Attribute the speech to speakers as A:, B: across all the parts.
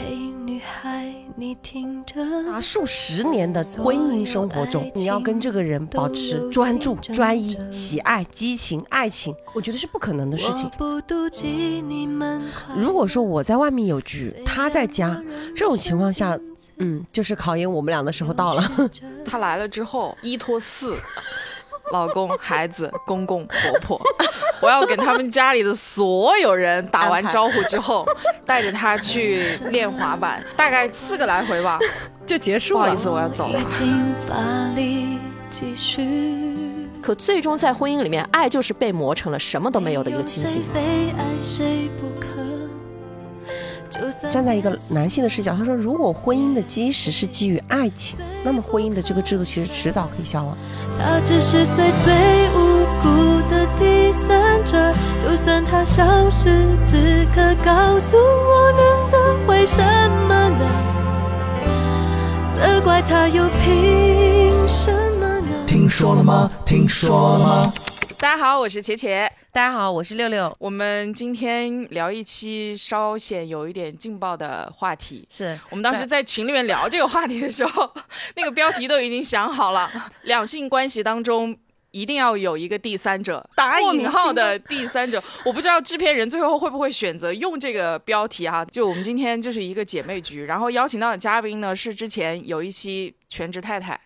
A: 嘿，女孩，你听着。
B: 啊，数十年的婚姻生活中，你要跟这个人保持专注、专一、喜爱、激情、爱情，我觉得是不可能的事情。如果说我在外面有局，他在家，这种情况下，嗯，就是考验我们俩的时候到了。
C: 他来了之后，一拖四。老公、孩子、公公、婆婆，我要给他们家里的所有人打完招呼之后，带着他去练滑板，大概四个来回吧，
B: 就结束
C: 了。不好意思，我要走了。
D: 可最终在婚姻里面，爱就是被磨成了什么都没有的一个亲情。
B: 站在一个男性的视角，他说：“如果婚姻的基石是基于爱情，那么婚姻的这个制度其实迟早可以消亡。”他只是在最无辜的第三者，就算他消失，此刻告诉我能得回什么呢？责怪他又凭什么呢？听说了吗？听说了吗？
C: 大家好，我是茄茄。
B: 大家好，我是六六。
C: 我们今天聊一期稍显有一点劲爆的话题。
B: 是
C: 我们当时在群里面聊这个话题的时候，那个标题都已经想好了。两性关系当中一定要有一个第三者，打引号的第三者。我不知道制片人最后会不会选择用这个标题哈。就我们今天就是一个姐妹局，然后邀请到的嘉宾呢是之前有一期全职太太，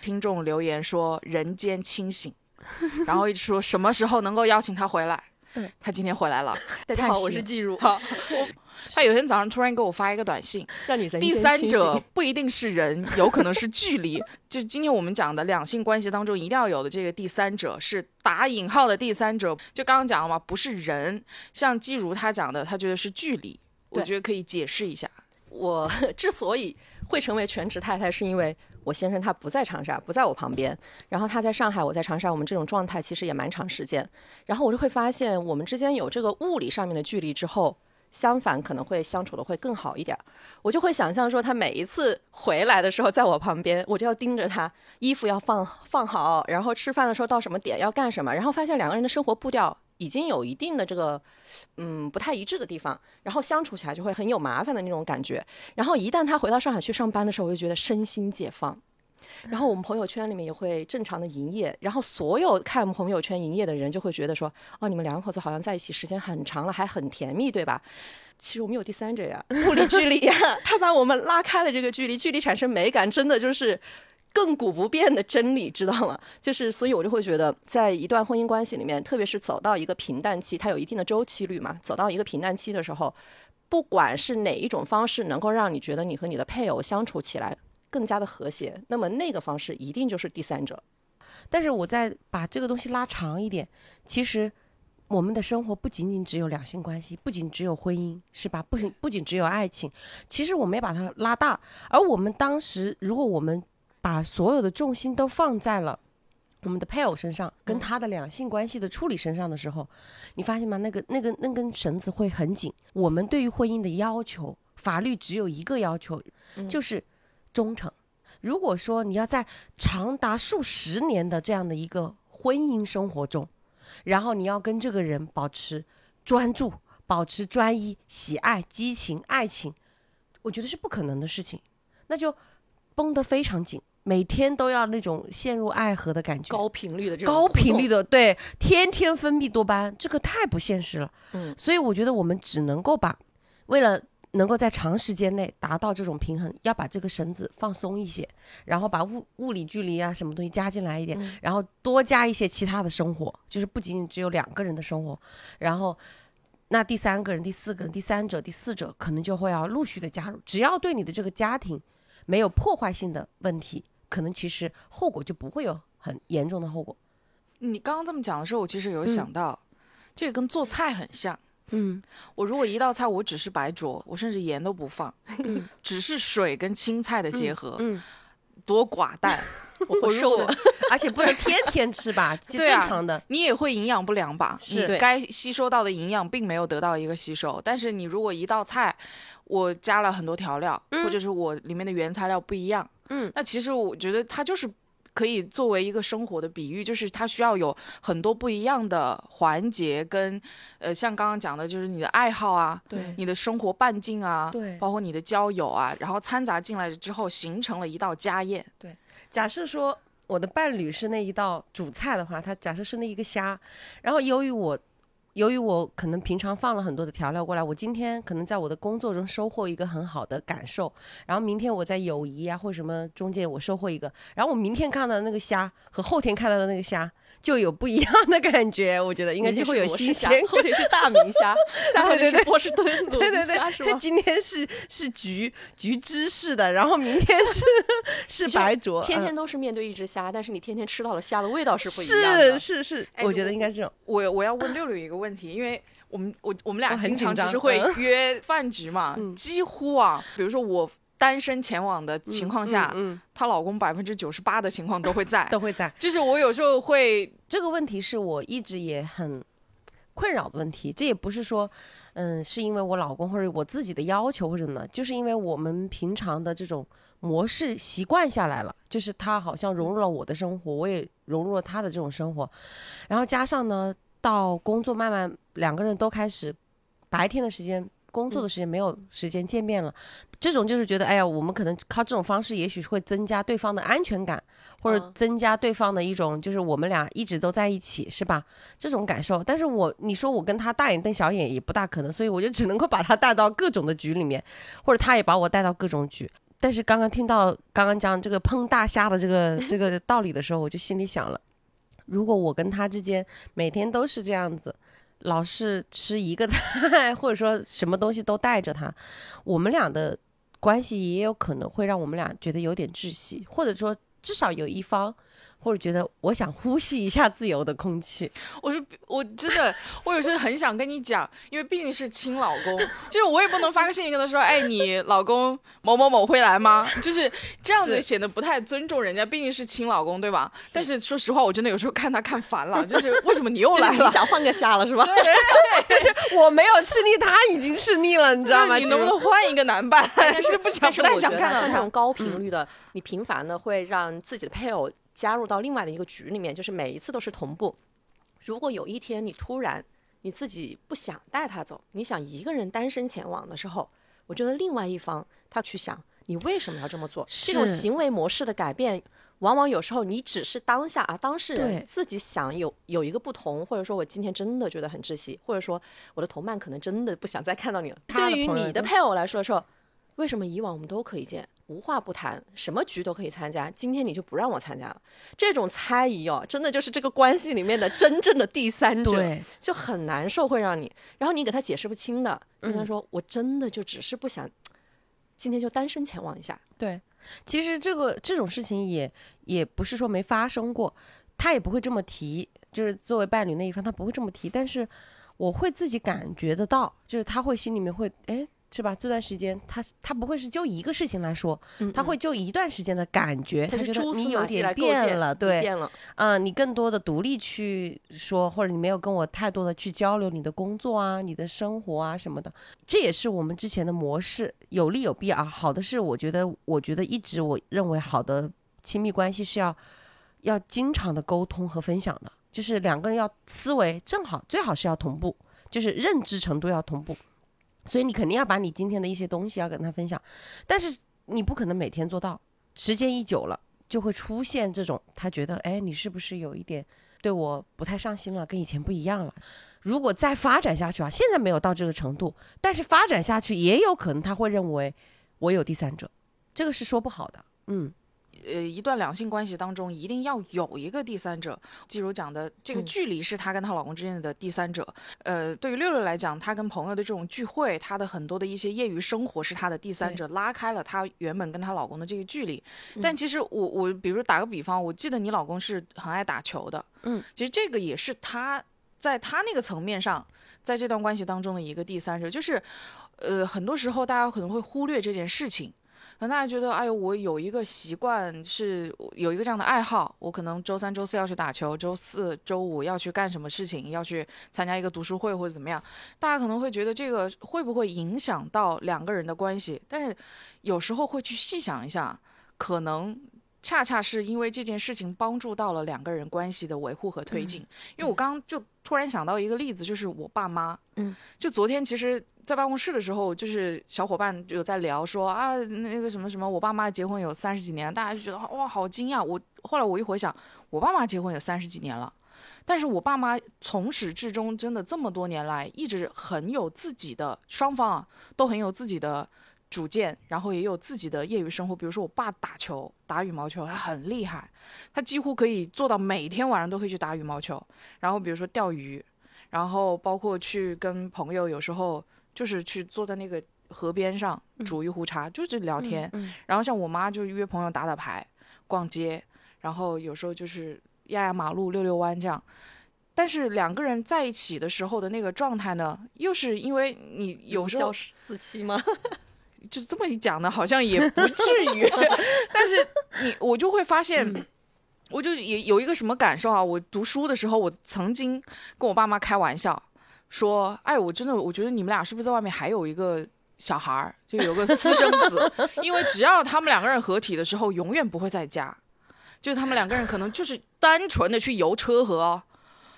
C: 听众留言说人间清醒。然后一直说什么时候能够邀请他回来？嗯，他今天回来了。
D: 大家好，我是季如。
C: 好，他有天早上突然给我发一个短信，
D: 让你
C: 第三者 不一定是人，有可能是距离。就是今天我们讲的两性关系当中一定要有的这个第三者，是打引号的第三者。就刚刚讲了嘛，不是人。像季如他讲的，他觉得是距离。我觉得可以解释一下。
D: 我 之所以会成为全职太太，是因为。我先生他不在长沙，不在我旁边，然后他在上海，我在长沙，我们这种状态其实也蛮长时间。然后我就会发现，我们之间有这个物理上面的距离之后，相反可能会相处的会更好一点。我就会想象说，他每一次回来的时候，在我旁边，我就要盯着他，衣服要放放好，然后吃饭的时候到什么点要干什么，然后发现两个人的生活步调。已经有一定的这个，嗯，不太一致的地方，然后相处起来就会很有麻烦的那种感觉。然后一旦他回到上海去上班的时候，我就觉得身心解放。然后我们朋友圈里面也会正常的营业，然后所有看我们朋友圈营业的人就会觉得说，哦，你们两口子好像在一起时间很长了，还很甜蜜，对吧？其实我们有第三者呀，物理距离呀，他把我们拉开了这个距离，距离产生美感，真的就是。亘古不变的真理，知道吗？就是，所以我就会觉得，在一段婚姻关系里面，特别是走到一个平淡期，它有一定的周期率嘛。走到一个平淡期的时候，不管是哪一种方式能够让你觉得你和你的配偶相处起来更加的和谐，那么那个方式一定就是第三者。
B: 但是我再把这个东西拉长一点，其实我们的生活不仅仅只有两性关系，不仅只有婚姻，是吧？不仅不仅只有爱情，其实我们也把它拉大。而我们当时，如果我们把所有的重心都放在了我们的配偶身上，跟他的两性关系的处理身上的时候，你发现吗？那个、那个、那根绳子会很紧。我们对于婚姻的要求，法律只有一个要求，就是忠诚。如果说你要在长达数十年的这样的一个婚姻生活中，然后你要跟这个人保持专注、保持专一、喜爱、激情、爱情，我觉得是不可能的事情，那就绷得非常紧。每天都要那种陷入爱河的感觉，
D: 高频率的这种
B: 高频率的，对，天天分泌多巴胺，这个太不现实了。嗯，所以我觉得我们只能够把，为了能够在长时间内达到这种平衡，要把这个绳子放松一些，然后把物物理距离啊什么东西加进来一点，然后多加一些其他的生活，就是不仅仅只有两个人的生活，然后那第三个人、第四个人、第三者、第四者可能就会要陆续的加入，只要对你的这个家庭没有破坏性的问题。可能其实后果就不会有很严重的后果。
C: 你刚刚这么讲的时候，我其实有想到，这个跟做菜很像。嗯，我如果一道菜我只是白灼，我甚至盐都不放，只是水跟青菜的结合，嗯多寡淡。
B: 我瘦，而且不能天天吃吧？正常的，
C: 你也会营养不良吧？
B: 是，
C: 该吸收到的营养并没有得到一个吸收。但是你如果一道菜我加了很多调料，或者是我里面的原材料不一样。嗯，那其实我觉得它就是可以作为一个生活的比喻，就是它需要有很多不一样的环节，跟呃，像刚刚讲的，就是你的爱好啊，
B: 对
C: 你的生活半径啊，
B: 对
C: 包括你的交友啊，然后掺杂进来之后，形成了一道家宴。
B: 对假设说我的伴侣是那一道主菜的话，他假设是那一个虾，然后由于我。由于我可能平常放了很多的调料过来，我今天可能在我的工作中收获一个很好的感受，然后明天我在友谊啊或什么中间我收获一个，然后我明天看到的那个虾和后天看到的那个虾就有不一样的感觉，我觉得应该就会有新鲜感。
D: 后天是大明虾，或者是波士顿 龙
B: 对对
D: 虾，是
B: 对，
D: 吗？
B: 今天是是橘橘芝士的，然后明天是是白灼，
D: 天
B: 嗯
D: 天都是面对一只虾，但是你天天吃到的虾的味道是不一样的。
B: 是是是，
C: 哎
B: 我觉得应该这种。
C: 我我要问六六一个问题，因为我们我我们俩经常只是会
B: 嗯
C: 约饭局嘛，
B: 嗯
C: 几乎啊，比如说我单身前往的情况下，
B: 嗯，
C: 她老公百分之九十八的情况都会在
B: 嗯。都会在。
C: 就是我有时候会
B: 这个问题是我一直也很困扰的问题，这也不是说，嗯，是因为我老公或者我自己的要求或者什么，就是因为我们平常的这种模式习惯下来了，就是他好像融入了我的生活，我也融入了他的这种生活，然后加上呢，到工作慢慢两个人都开始白天的时间。工作的时间没有时间见面了，这种就是觉得，哎呀，我们可能靠这种方式，也许会增加对方的安全感，或者
D: 嗯
B: 增加对方的一种，就是我们俩一直都在一起，是吧？这种感受。但是我你说我跟他大眼瞪小眼也不大可能，所以我就只能够把他带到各种的局里面，或者他也把我带到各种局。但是刚刚听到刚刚讲这个碰大虾的这个 这个道理的时候，我就心里想了，如果我跟他之间每天都是这样子。老是吃一个菜，或者说什么东西都带着他，我们俩的关系也有可能会让我们俩觉得有点窒息，或者说至少有一方，或者觉得我想呼吸一下自由的空气。
C: 我就我真的，我有时候很想跟你讲，因为毕竟是亲老公，就是我也不能发个信息跟他说，哎，你老公某某某会来吗？就是这样子显得不太尊重人家，毕竟是亲老公，对吧？但是说实话，我真的有时候看他看烦了，就是为什么你又来
D: 你
C: 了？
D: 想换个虾了是吧？
B: 但是我没有吃腻，他已经吃腻了，你知道吗？
C: 你能不能换一个男伴？
D: 但
C: 是不想不太想看到
D: 像这种。高频率的，你频繁的会让自己的配偶加入到另外的一个局里面，就是每一次都是同步。如果有一天你突然你自己不想带他走，你想一个人单身前往的时候，我觉得另外一方他去想你为什么要这么做，这种行为模式的改变。往往有时候你只是当下啊，当事人自己想有有一个不同，或者说我今天真的觉得很窒息，或者说我的同伴可能真的不想再看到你了。对于你的配偶来说说，为什么以往我们都可以见，无话不谈，什么局都可以参加，今天你就不让我参加了？这种猜疑哦，真的就是这个关系里面的真正的第三者，就很难受，会让你，然后你给他解释不清的，跟
B: 嗯。
D: 他说、我真的就只是不想，今天就单身前往一下，
B: 对，其实这个这种事情也也不是说没发生过，他也不会这么提，就是作为伴侣那一方，他不会这么提，但是我会自己感觉得到，就是他会心里面会，哎，是吧？这段时间他他不会是就一个事情来说，他会就一段时间的感觉，
D: 他
B: 觉得你有点变了，对，
D: 变了，
B: 嗯，你更多的独立去说，或者你没有跟我太多的去交流你的工作啊、你的生活啊什么的，这也是我们之前的模式，有利有弊啊。好的是，我觉得，我觉得一直我认为好的亲密关系是要要经常的沟通和分享的，就是两个人要思维正好最好是要同步，就是认知程度要同步。所以你肯定要把你今天的一些东西要跟他分享，但是你不可能每天做到，时间一久了。就会出现这种，他觉得，哎，你是不是有一点对我不太上心了，跟以前不一样了？如果再发展下去啊，现在没有到这个程度，但是发展下去也有可能他会认为我有第三者，这个是说不好的。嗯，
C: 呃，一段两性关系当中，一定要有一个第三者。季如讲的，这个
D: 嗯
C: 距离是她跟她老公之间的第三者。呃，对于六六来讲，她跟朋友的这种聚会，她的很多的一些业余生活是她的第三者，拉开了她原本跟她老公的这个距离。但其实我我，比如打个比方，我记得你老公是很爱打球的，
B: 嗯，
C: 其实这个也是他在他那个层面上，在这段关系当中的一个第三者，就是，呃，很多时候大家可能会忽略这件事情。可能大家觉得，哎呦，我有一个习惯是有一个这样的爱好，我可能周三、周四要去打球，周四周五要去干什么事情，要去参加一个读书会或者怎么样。大家可能会觉得这个会不会影响到两个人的关系？但是有时候会去细想一下，可能恰恰是因为这件事情帮助到了两个人关系的维护和推进。因为我刚刚就突然想到一个例子，就是我爸妈，
D: 嗯，
C: 就昨天其实，在办公室的时候，就是小伙伴有在聊说啊，那个什么什么，我爸妈结婚有三十几年，大家就觉得哇，好惊讶。我后来我一回想，我爸妈结婚有三十几年了。但是我爸妈从始至终，真的这么多年来，一直很有自己的，双方啊都很有自己的主见，然后也有自己的业余生活。比如说我爸打球，打羽毛球，他很厉害，他几乎可以做到每天晚上都可以去打羽毛球。然后比如说钓鱼，然后包括去跟朋友，有时候就是去坐在那个河边上煮一壶茶，就是聊天。然后像我妈就约朋友打打牌、逛街，然后有时候就是。压压马路、遛遛弯这样，但是两个人在一起的时候的那个状态呢，又是因为你有时候
D: 四期吗？
C: 就这么一讲呢，好像也不至于。但是你我就会发现，我就也有一个什么感受啊？我读书的时候，我曾经跟我爸妈开玩笑说：“哎，我真的我觉得你们俩是不是在外面还有一个小孩儿，就有个私生子？因为只要他们两个人合体的时候，永远不会在家。”就是他们两个人可能就是单纯的去游车河，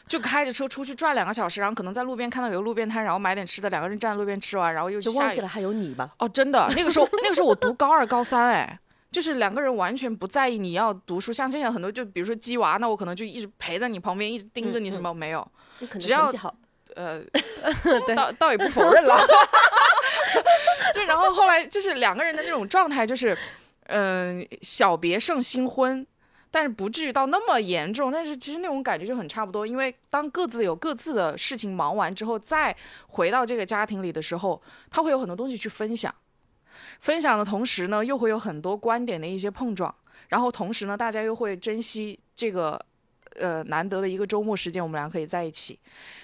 C: 就开着车出去转两个小时，然后可能在路边看到有个路边摊，然后买点吃的，两个人站在路边吃完，然后又
D: 就忘记了还有你吧？
C: 哦，真的，那个时候那个时候我读高二高三，哎，就是两个人完全不在意你要读书，像现在很多就比如说鸡娃，那我可能就一直陪在你旁边，一直盯着你什么没有，只要呃，倒倒也不否认了，就然后后来就是两个人的那种状态就是，嗯，小别胜新婚。但是不至于到那么严重，但是其实那种感觉就很差不多。因为当各自有各自的事情忙完之后，再回到这个家庭里的时候，他会有很多东西去分享。分享的同时呢，又会有很多观点的一些碰撞。然后同时呢，大家又会珍惜这个呃难得的一个周末时间，我们俩可以在一起，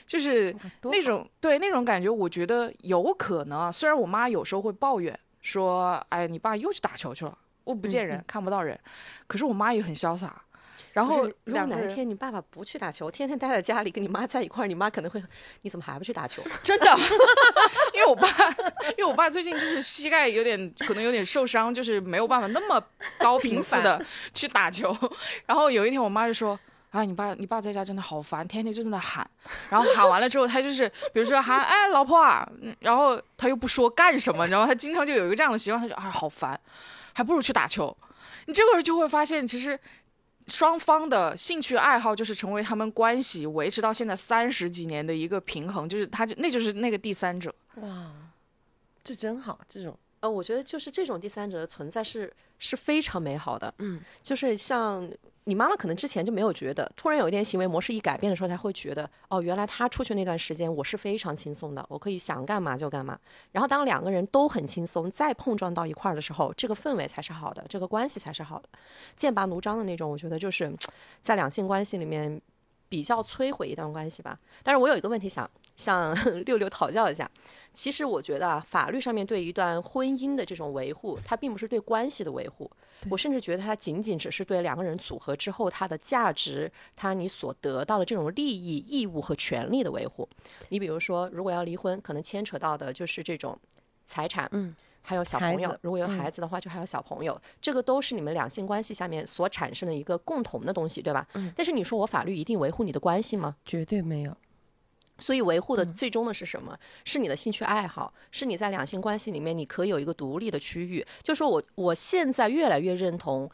C: 就是那种对那种感觉。我觉得有可能啊，虽然我妈有时候会抱怨说：“哎，你爸又去打球去了。”我不见人，看不到人，可是我妈也很潇洒。然后，
D: 如果哪一天你爸爸不去打球，天天待在家里跟你妈在一块儿，你妈可能会，你怎么还不去打球？
C: 真的，因为我爸，因为我爸最近就是膝盖有点，可能有点受伤，就是没有办法那么高频次的去打球。然后有一天，我妈就说：“啊，你爸，你爸在家真的好烦，天天就在那喊。然后喊完了之后，他就是，比如说喊，哎，老婆啊，然后他又不说干什么，你知道吗他经常就有一个这样的习惯，他就啊，好烦。”还不如去打球，你这个时候就会发现，其实双方的兴趣爱好就是成为他们关系维持到现在三十几年的一个平衡，就是他就，那就是那个第三者。
B: 哇，这真好，这种
D: 呃，我觉得就是这种第三者的存在是是非常美好的。
B: 嗯，
D: 就是像。你妈妈可能之前就没有觉得，突然有一点行为模式一改变的时候，才会觉得，哦，原来她出去那段时间我是非常轻松的，我可以想干嘛就干嘛。然后当两个人都很轻松，再碰撞到一块儿的时候，这个氛围才是好的，这个关系才是好的。剑拔弩张的那种，我觉得就是在两性关系里面比较摧毁一段关系吧。但是我有一个问题想向 六六讨教一下。其实我觉得啊，法律上面对一段婚姻的这种维护，它并不是对关系的维护。我甚至觉得它仅仅只是对两个人组合之后它的价值、它你所得到的这种利益、义务和权利的维护。你比如说，如果要离婚，可能牵扯到的就是这种财产，
B: 嗯，
D: 还有小朋友。如果有孩子的话，就还有小朋友。这个都是你们两性关系下面所产生的一个共同的东西，对吧？
B: 嗯。
D: 但是你说我法律一定维护你的关系吗？
B: 绝对没有。
D: 所以维护的最终的是什么？是你的兴趣爱好，是你在两性关系里面你可以有一个独立的区域。就说我我现在越来越认同，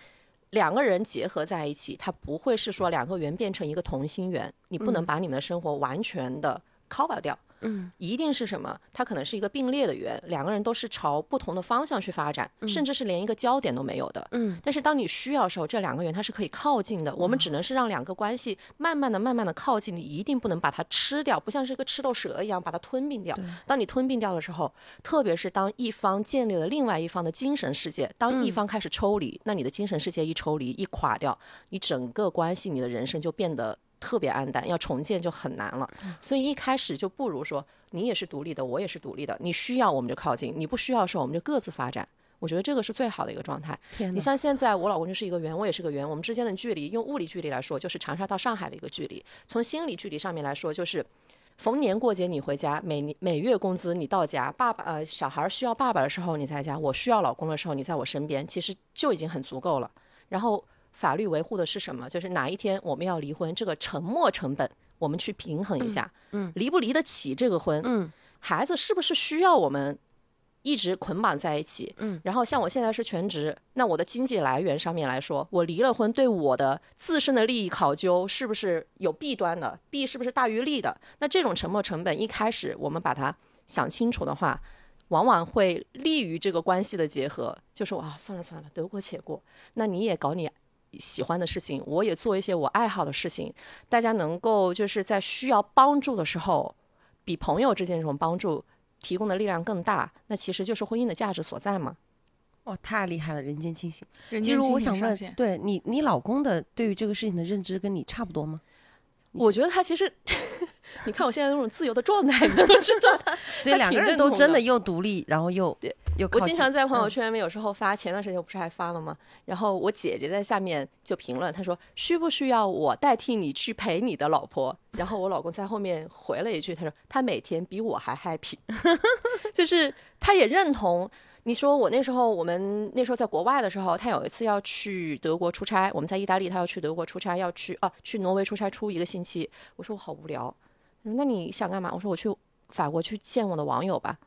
D: 两个人结合在一起，它不会是说两个圆变成一个同心圆，你不能把你们的生活完全的 cover 掉。
B: 嗯，
D: 一定是什么？它可能是一个并列的圆，两个人都是朝不同的方向去发展，甚至是连一个焦点都没有的。
B: 嗯，
D: 但是当你需要的时候，这两个圆它是可以靠近的。我们只能是让两个关系慢慢的、慢慢的靠近，你一定不能把它吃掉，不像是一个吃豆蛇一样把它吞并掉。当你吞并掉的时候，特别是当一方建立了另外一方的精神世界，当一方开始抽离，那你的精神世界一抽离、一垮掉，你整个关系、你的人生就变得。特别暗淡，要重建就很难了。所以一开始就不如说，你也是独立的，我也是独立的。你需要我们就靠近，你不需要的时候我们就各自发展。我觉得这个是最好的一个状态。你像现在我老公就是一个圆，我也是个圆，我们之间的距离，用物理距离来说，就是长沙到上海的一个距离；从心理距离上面来说，就是逢年过节你回家，每年每月工资你到家，爸爸呃小孩需要爸爸的时候你在家，我需要老公的时候你在我身边，其实就已经很足够了。然后。法律维护的是什么？就是哪一天我们要离婚，这个沉没成本我们去平衡一下，
B: 嗯，
D: 离不离得起这个婚，
B: 嗯，
D: 孩子是不是需要我们一直捆绑在一起？
B: 嗯，
D: 然后像我现在是全职，那我的经济来源上面来说，我离了婚对我的自身的利益考究是不是有弊端的？弊是不是大于利的？那这种沉没成本一开始我们把它想清楚的话。往往会利于这个关系的结合，就是哇，算了算了，得过且过。那你也搞你喜欢的事情，我也做一些我爱好的事情，大家能够就是在需要帮助的时候，比朋友之间这种帮助提供的力量更大，那其实就是婚姻的价值所在嘛。
B: 哇，太厉害了，人间清醒。
C: 人间清
B: 其实我想问，对你，你老公的对于这个事情的认知跟你差不多吗？
D: 我觉得他其实，你看我现在那种自由的状态，你就知道 他。
B: 所以两个人都真的又独立，然后又又
D: 我经常在朋友
B: 嗯
D: 圈里面有时候发，前段时间我不是还发了吗？然后我姐姐在下面就评论，她说需不需要我代替你去陪你的老婆？然后我老公在后面回了一句，他说他每天比我还 happy，就是他也认同。你说我那时候，我们那时候在国外的时候，他有一次要去德国出差，我们在意大利，他要去德国出差，要去啊去挪威出差出一个星期。我说我好无聊，他说那你想干嘛？我说我去法国去见我的网友吧。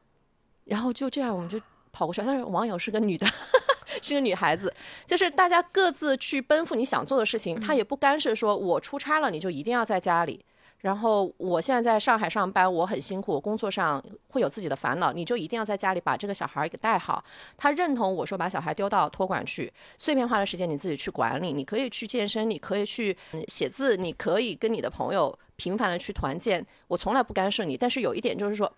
D: 然后就这样，我们就跑过去。但是网友是个女的，是个女孩子，就是大家各自去奔赴你想做的事情，她也不干涉说我出差了你就一定要在家里。然后我现在在上海上班，我很辛苦，工作上会有自己的烦恼，你就一定要在家里把这个小孩儿给带好。他认同我说把小孩丢到托管去，碎片化的时间你自己去管理，你可以去健身，你可以去嗯写字，你可以跟你的朋友频繁的去团建，我从来不干涉你。但是有一点就是说，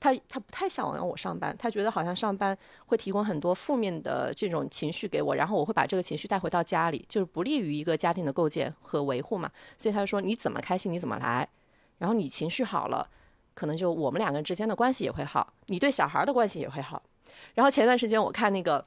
D: 他他不太想让我上班，他觉得好像上班会提供很多负面的这种情绪给我，然后我会把这个情绪带回到家里，就是不利于一个家庭的构建和维护嘛。所以他就说你怎么开心你怎么来，然后你情绪好了，可能就我们两个人之间的关系也会好，你对小孩的关系也会好。然后前段时间我看那个。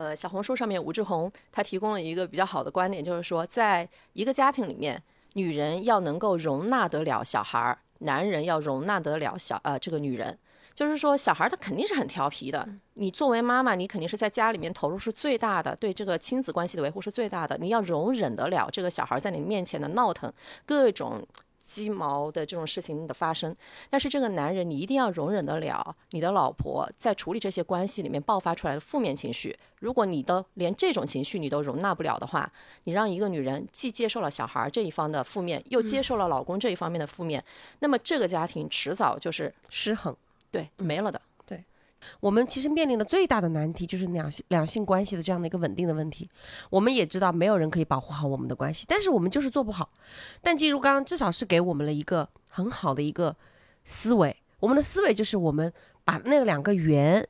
D: 呃，小红书上面吴志红他提供了一个比较好的观点，就是说，在一个家庭里面，女人要能够容纳得了小孩儿，男人要容纳得了小呃这个女人。就是说，小孩儿他肯定是很调皮的。你作为妈妈，你肯定是在家里面投入是最大的，对这个亲子关系的维护是最大的。你要容忍得了这个小孩儿在你面前的闹腾，各种鸡毛的这种事情的发生。但是这个男人，你一定要容忍得了你的老婆在处理这些关系里面爆发出来的负面情绪。如果你都连这种情绪你都容纳不了的话，你让一个女人既接受了小孩这一方的负面，又接受了老公这一方面的负面，那么这个家庭迟早就是
B: 失衡。
D: 对没了的。
B: 我们其实面临的最大的难题就是两性两性关系的这样的一个稳定的问题。我们也知道没有人可以保护好我们的关系，但是我们就是做不好。但季如刚刚至少是给我们了一个很好的一个思维，我们的思维就是我们把那两个圆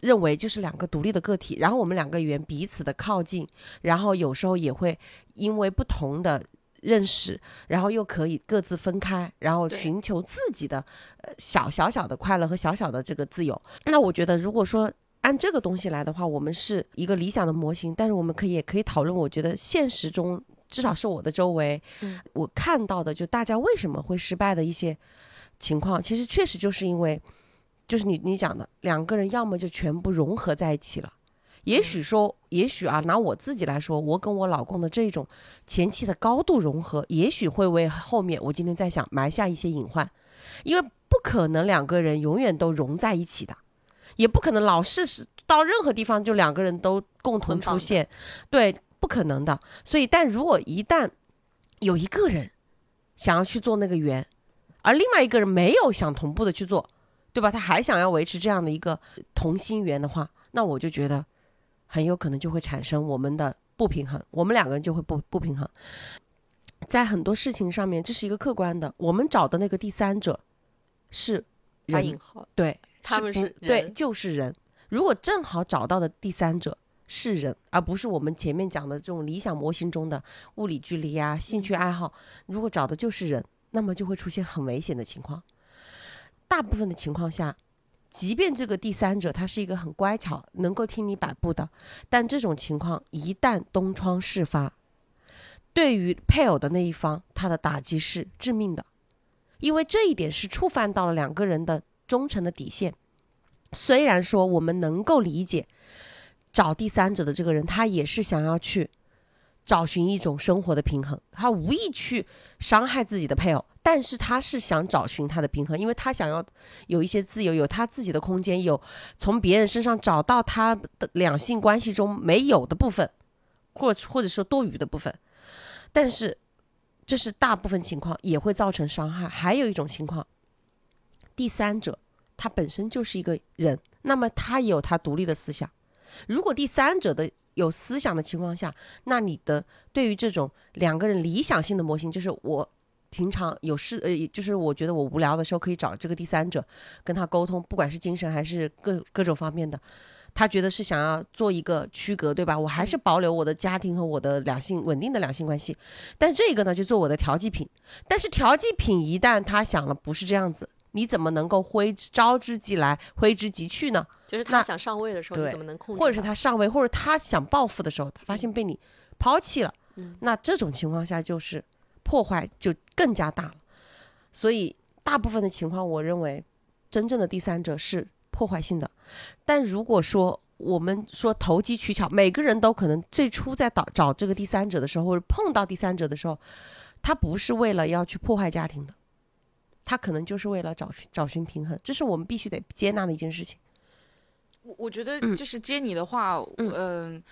B: 认为就是两个独立的个体，然后我们两个圆彼此的靠近，然后有时候也会因为不同的。认识，然后又可以各自分开，然后寻求自己的呃小小小的快乐和小小的这个自由。那我觉得，如果说按这个东西来的话，我们是一个理想的模型，但是我们可以也可以讨论。我觉得现实中，至少是我的周围，
D: 嗯
B: 我看到的，就大家为什么会失败的一些情况，其实确实就是因为，就是你你讲的，两个人要么就全部融合在一起了。也许说，也许啊，拿我自己来说，我跟我老公的这种前期的高度融合，也许会为后面我今天在想埋下一些隐患，因为不可能两个人永远都融在一起的，也不可能老是是到任何地方就两个人都共同出现，对，不可能的。所以，但如果一旦有一个人想要去做那个圆，而另外一个人没有想同步的去做，对吧？他还想要维持这样的一个同心圆的话，那我就觉得很有可能就会产生我们的不平衡，我们两个人就会不不平衡。在很多事情上面，这是一个客观的，我们找的那个第三者是人
D: 打引，号，
B: 对，
D: 他们
B: 不
D: 是
B: 对，就是人。如果正好找到的第三者是人，而不是我们前面讲的这种理想模型中的物理距离啊、兴趣爱好，如果找的就是人，那么就会出现很危险的情况。大部分的情况下，即便这个第三者他是一个很乖巧、能够听你摆布的，但这种情况一旦东窗事发，对于配偶的那一方，他的打击是致命的，因为这一点是触犯到了两个人的忠诚的底线。虽然说我们能够理解，找第三者的这个人，他也是想要去找寻一种生活的平衡，他无意去伤害自己的配偶，但是他是想找寻他的平衡，因为他想要有一些自由，有他自己的空间，有从别人身上找到他的两性关系中没有的部分，或或者说多余的部分。但是这是大部分情况也会造成伤害。还有一种情况，第三者他本身就是一个人，那么他也有他独立的思想。如果第三者的有思想的情况下，那你的对于这种两个人理想性的模型，就是我平常有事，呃，就是我觉得我无聊的时候可以找这个第三者跟他沟通，不管是精神还是各各种方面的，他觉得是想要做一个区隔，对吧？我还是保留我的家庭和我的两性稳定的两性关系，但这个呢就做我的调剂品。但是调剂品一旦他想了不是这样子，你怎么能够挥之招之即来，挥之即去呢？
D: 就是他想上位的时候，你怎么能控制？
B: 或者是他上位，或者他想报复的时候，他发现被你抛弃了，
D: 嗯
B: 那这种情况下就是破坏就更加大了。所以大部分的情况，我认为真正的第三者是破坏性的。但如果说我们说投机取巧，每个人都可能最初在找找这个第三者的时候，或者碰到第三者的时候，他不是为了要去破坏家庭的，他可能就是为了找寻找寻平衡，这是我们必须得接纳的一件事情。
C: 我我觉得
B: 嗯
C: 就是接你的话，
B: 嗯
C: 嗯、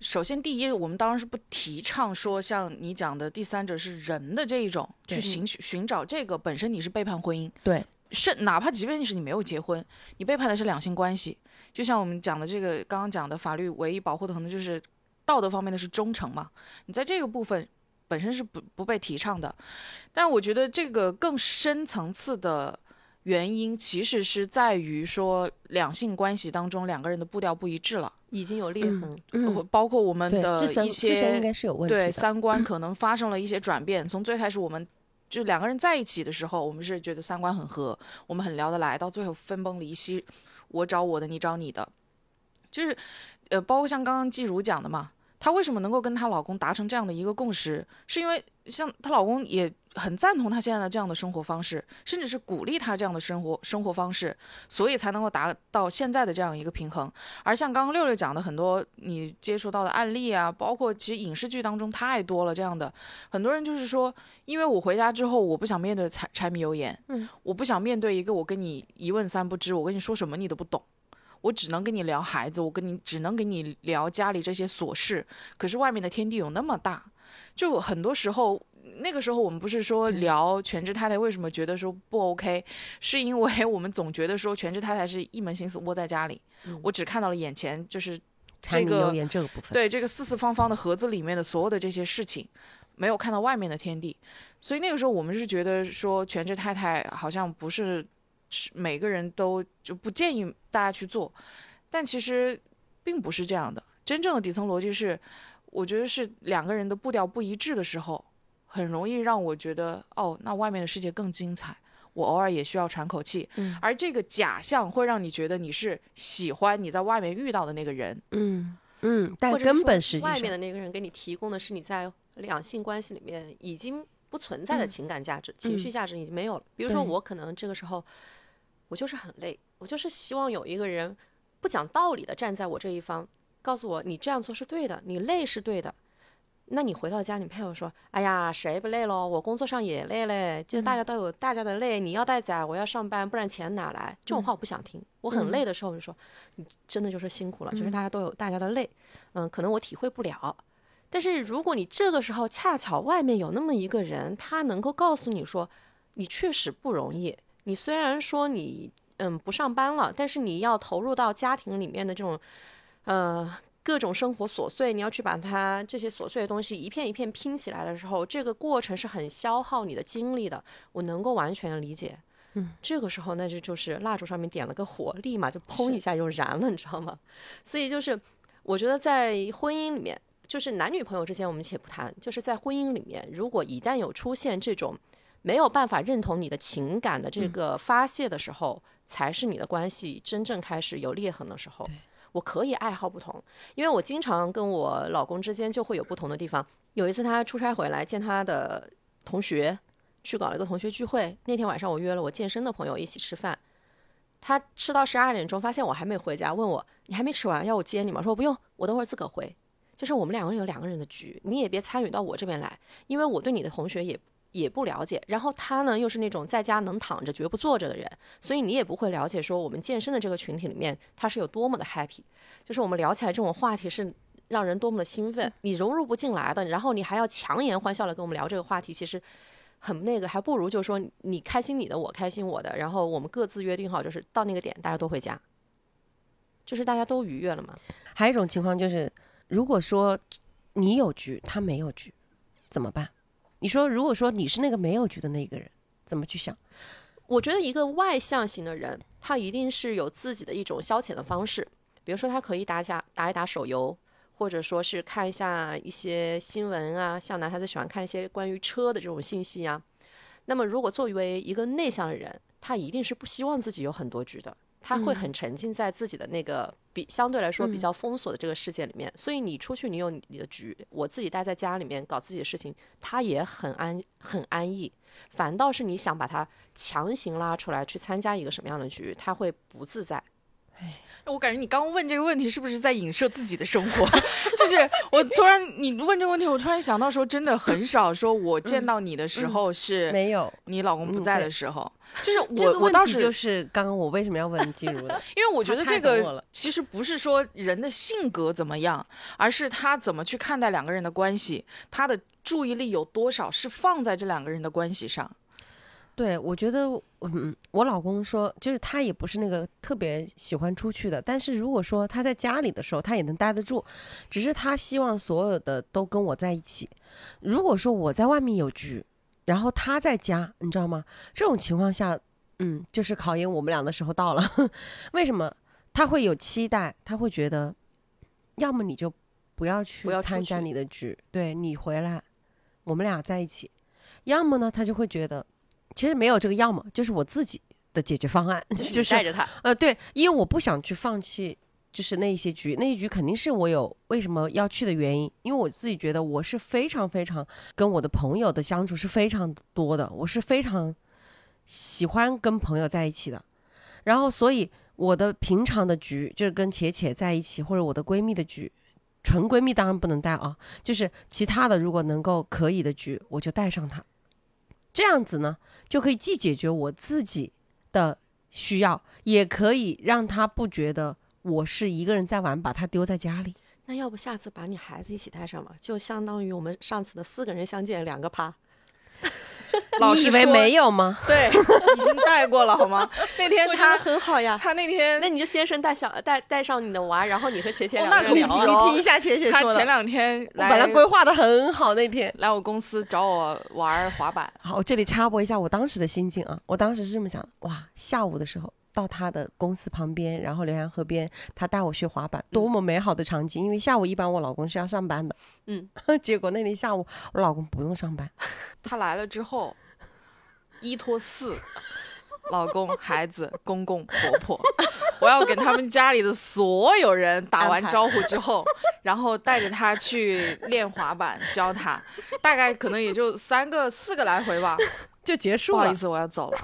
C: 首先第一，我们当然是不提倡说像你讲的第三者是人的这一种去寻寻找这个本身你是背叛婚姻，
B: 对，
C: 是哪怕即便是你没有结婚，你背叛的是两性关系，就像我们讲的这个刚刚讲的法律唯一保护的可能就是道德方面的是忠诚嘛，你在这个部分本身是不不被提倡的，但我觉得这个更深层次的原因其实是在于说两性关系当中两个人的步调不一致了，
D: 已经有裂
B: 嗯
D: 痕，
B: 嗯，
C: 包括我们，的一些
B: 该是有问题。
C: 对三观 可能发生了一些转变。从最开始我们就两个人在一起的时候，我们是觉得三观很合，我们很聊得来，到最后分崩离析，我找我的，你找你的，就是呃，包括像刚刚季如讲的嘛，她为什么能够跟她老公达成这样的一个共识，是因为像她老公也。很赞同他现在的这样的生活方式，甚至是鼓励他这样的生活生活方式，所以才能够达到现在的这样一个平衡。而像刚刚六六讲的很多你接触到的案例啊，包括其实影视剧当中太多了这样的，很多人就是说，因为我回家之后我不想面对柴柴米油盐，
B: 嗯，
C: 我不想面对一个我跟你一问三不知，我跟你说什么你都不懂。我只能跟你聊孩子，我跟你只能跟你聊家里这些琐事，可是外面的天地有那么大，就很多时候，那个时候我们不是说聊全职太太为什么觉得说不 OK，是因为我们总觉得说全职太太是一门心思窝在家里，我只看到了眼前就是这个
B: 这个部分，
C: 对这个四四方方的盒子里面的所有的这些事情，没有看到外面的天地，所以那个时候我们是觉得说全职太太好像不是是每个人都就不建议大家去做，但其实并不是这样的。真正的底层逻辑是，我觉得是两个人的步调不一致的时候，很容易让我觉得哦，那外面的世界更精彩。我偶尔也需要喘口气，
B: 嗯
C: 而这个假象会让你觉得你是喜欢你在外面遇到的那个人，
B: 嗯嗯，但根
D: 或者是说
B: 本实际上
D: 外面的那个人给你提供的是你在两性关系里面已经不存在的
B: 嗯
D: 情感价值、情绪价值已经没有了。比如说，我可能这个时候我就是很累，我就是希望有一个人不讲道理的站在我这一方，告诉我你这样做是对的，你累是对的。那你回到家，你配偶说：“哎呀，谁不累喽？我工作上也累嘞，就大家都有大家的累，你要带崽，我要上班，不然钱哪来？”这种话我不想听。我很累的时候，我就说：“你真的就是辛苦了，就是大家都有大家的累，嗯，可能我体会不了。但是如果你这个时候恰巧外面有那么一个人，他能够告诉你说，你确实不容易。你虽然说你嗯不上班了，但是你要投入到家庭里面的这种呃各种生活琐碎，你要去把它这些琐碎的东西一片一片拼起来的时候，这个过程是很消耗你的精力的。我能够完全理解。嗯，这个时候那就就是蜡烛上面点了个火，立马就砰一下就燃了，你知道吗？所以就是我觉得在婚姻里面。就是男女朋友之间，我们且不谈。就是在婚姻里面，如果一旦有出现这种没有办法认同你的情感的这个发泄的时候，才是你的关系真正开始有裂痕的时候。我可以爱好不同，因为我经常跟我老公之间就会有不同的地方。有一次他出差回来见他的同学，去搞了一个同学聚会。那天晚上我约了我健身的朋友一起吃饭，他吃到十二点钟，发现我还没回家，问我你还没吃完，要我接你吗？说不用，我等会儿自个儿回。就是我们两个人有两个人的局，你也别参与到我这边来，因为我对你的同学也也不了解。然后他呢又是那种在家能躺着绝不坐着的人，所以你也不会了解说我们健身的这个群体里面他是有多么的 happy，就是我们聊起来这种话题是让人多么的兴奋，你融入不进来的，然后你还要强颜欢笑的跟我们聊这个话题，其实。很那个，还不如就说你开心你的，我开心我的，然后我们各自约定好，就是到那个点大家都回家，就是大家都愉悦了嘛。
B: 还有一种情况就是，如果说你有局，他没有局，怎么办？你说，如果说你是那个没有局的那个人，怎么去想？
D: 我觉得一个外向型的人，他一定是有自己的一种消遣的方式，比如说他可以打一下打一打手游。或者说是看一下一些新闻啊，像男孩子喜欢看一些关于车的这种信息啊。那么，如果作为一个内向的人，他一定是不希望自己有很多局的，他会很沉浸在自己的那个比相对来说比较封锁的这个世界里面。所以你出去，你有你的局；我自己待在家里面搞自己的事情，他也很安很安逸。反倒是你想把他强行拉出来去参加一个什么样的局，他会不自在。
C: 哎。我感觉你刚刚问这个问题是不是在影射自己的生活？就是我突然你问这个问题，我突然想到说，真的很少说我见到你的时候是
B: 没有
C: 你老公不在的时候。就是我我当时
B: 就是刚刚我为什么要问季如的？
C: 因为我觉得这个其实不是说人的性格怎么样，而是他怎么去看待两个人的关系，他的注意力有多少是放在这两个人的关系上。
B: 对，我觉得，嗯，我老公说，就是他也不是那个特别喜欢出去的，但是如果说他在家里的时候，他也能待得住，只是他希望所有的都跟我在一起。如果说我在外面有局，然后他在家，你知道吗？这种情况下，嗯，就是考验我们俩的时候到了。为什么他会有期待？他会觉得，要么你就不要去参加你的局，对你回来，我们俩在一起；要么呢，他就会觉得。其实没有这个要么，就是我自己的解决方案，就是
D: 带着他。
B: 呃，对，因为我不想去放弃，就是那一些局，那一局肯定是我有为什么要去的原因。因为我自己觉得我是非常非常跟我的朋友的相处是非常多的，我是非常喜欢跟朋友在一起的。然后，所以我的平常的局就是跟且且在一起，或者我的闺蜜的局，纯闺蜜当然不能带啊，就是其他的如果能够可以的局，我就带上她。这样子呢，就可以既解决我自己的需要，也可以让他不觉得我是一个人在玩，把他丢在家里。
D: 那要不下次把你孩子一起带上吧，就相当于我们上次的四个人相见两个趴。
B: 你以为没有吗？
C: 对，已经带过了好吗？那天他
D: 很好呀，
C: 他那天
D: 那你就先生带小带带上你的娃，然后你和茄茄两
C: 个人
D: 聊。
B: 你听一下茄茄
C: 他前两天
B: 来把他规划的很好，那天
C: 来我公司找我玩滑板。
B: 好，我这里插播一下我当时的心境啊，我当时是这么想的，哇，下午的时候。到他的公司旁边，然后浏阳河边，他带我去滑板，多么美好的场景！因为下午一般我老公是要上班的，
D: 嗯，
B: 结果那天下午我老公不用上班，
C: 他来了之后，一拖四，老公、孩子、公公、婆婆，我要给他们家里的所有人打完招呼之后，然后带着他去练滑板，教他，大概可能也就三个、四个来回吧，
B: 就结束了。
C: 不好意思，我要走了。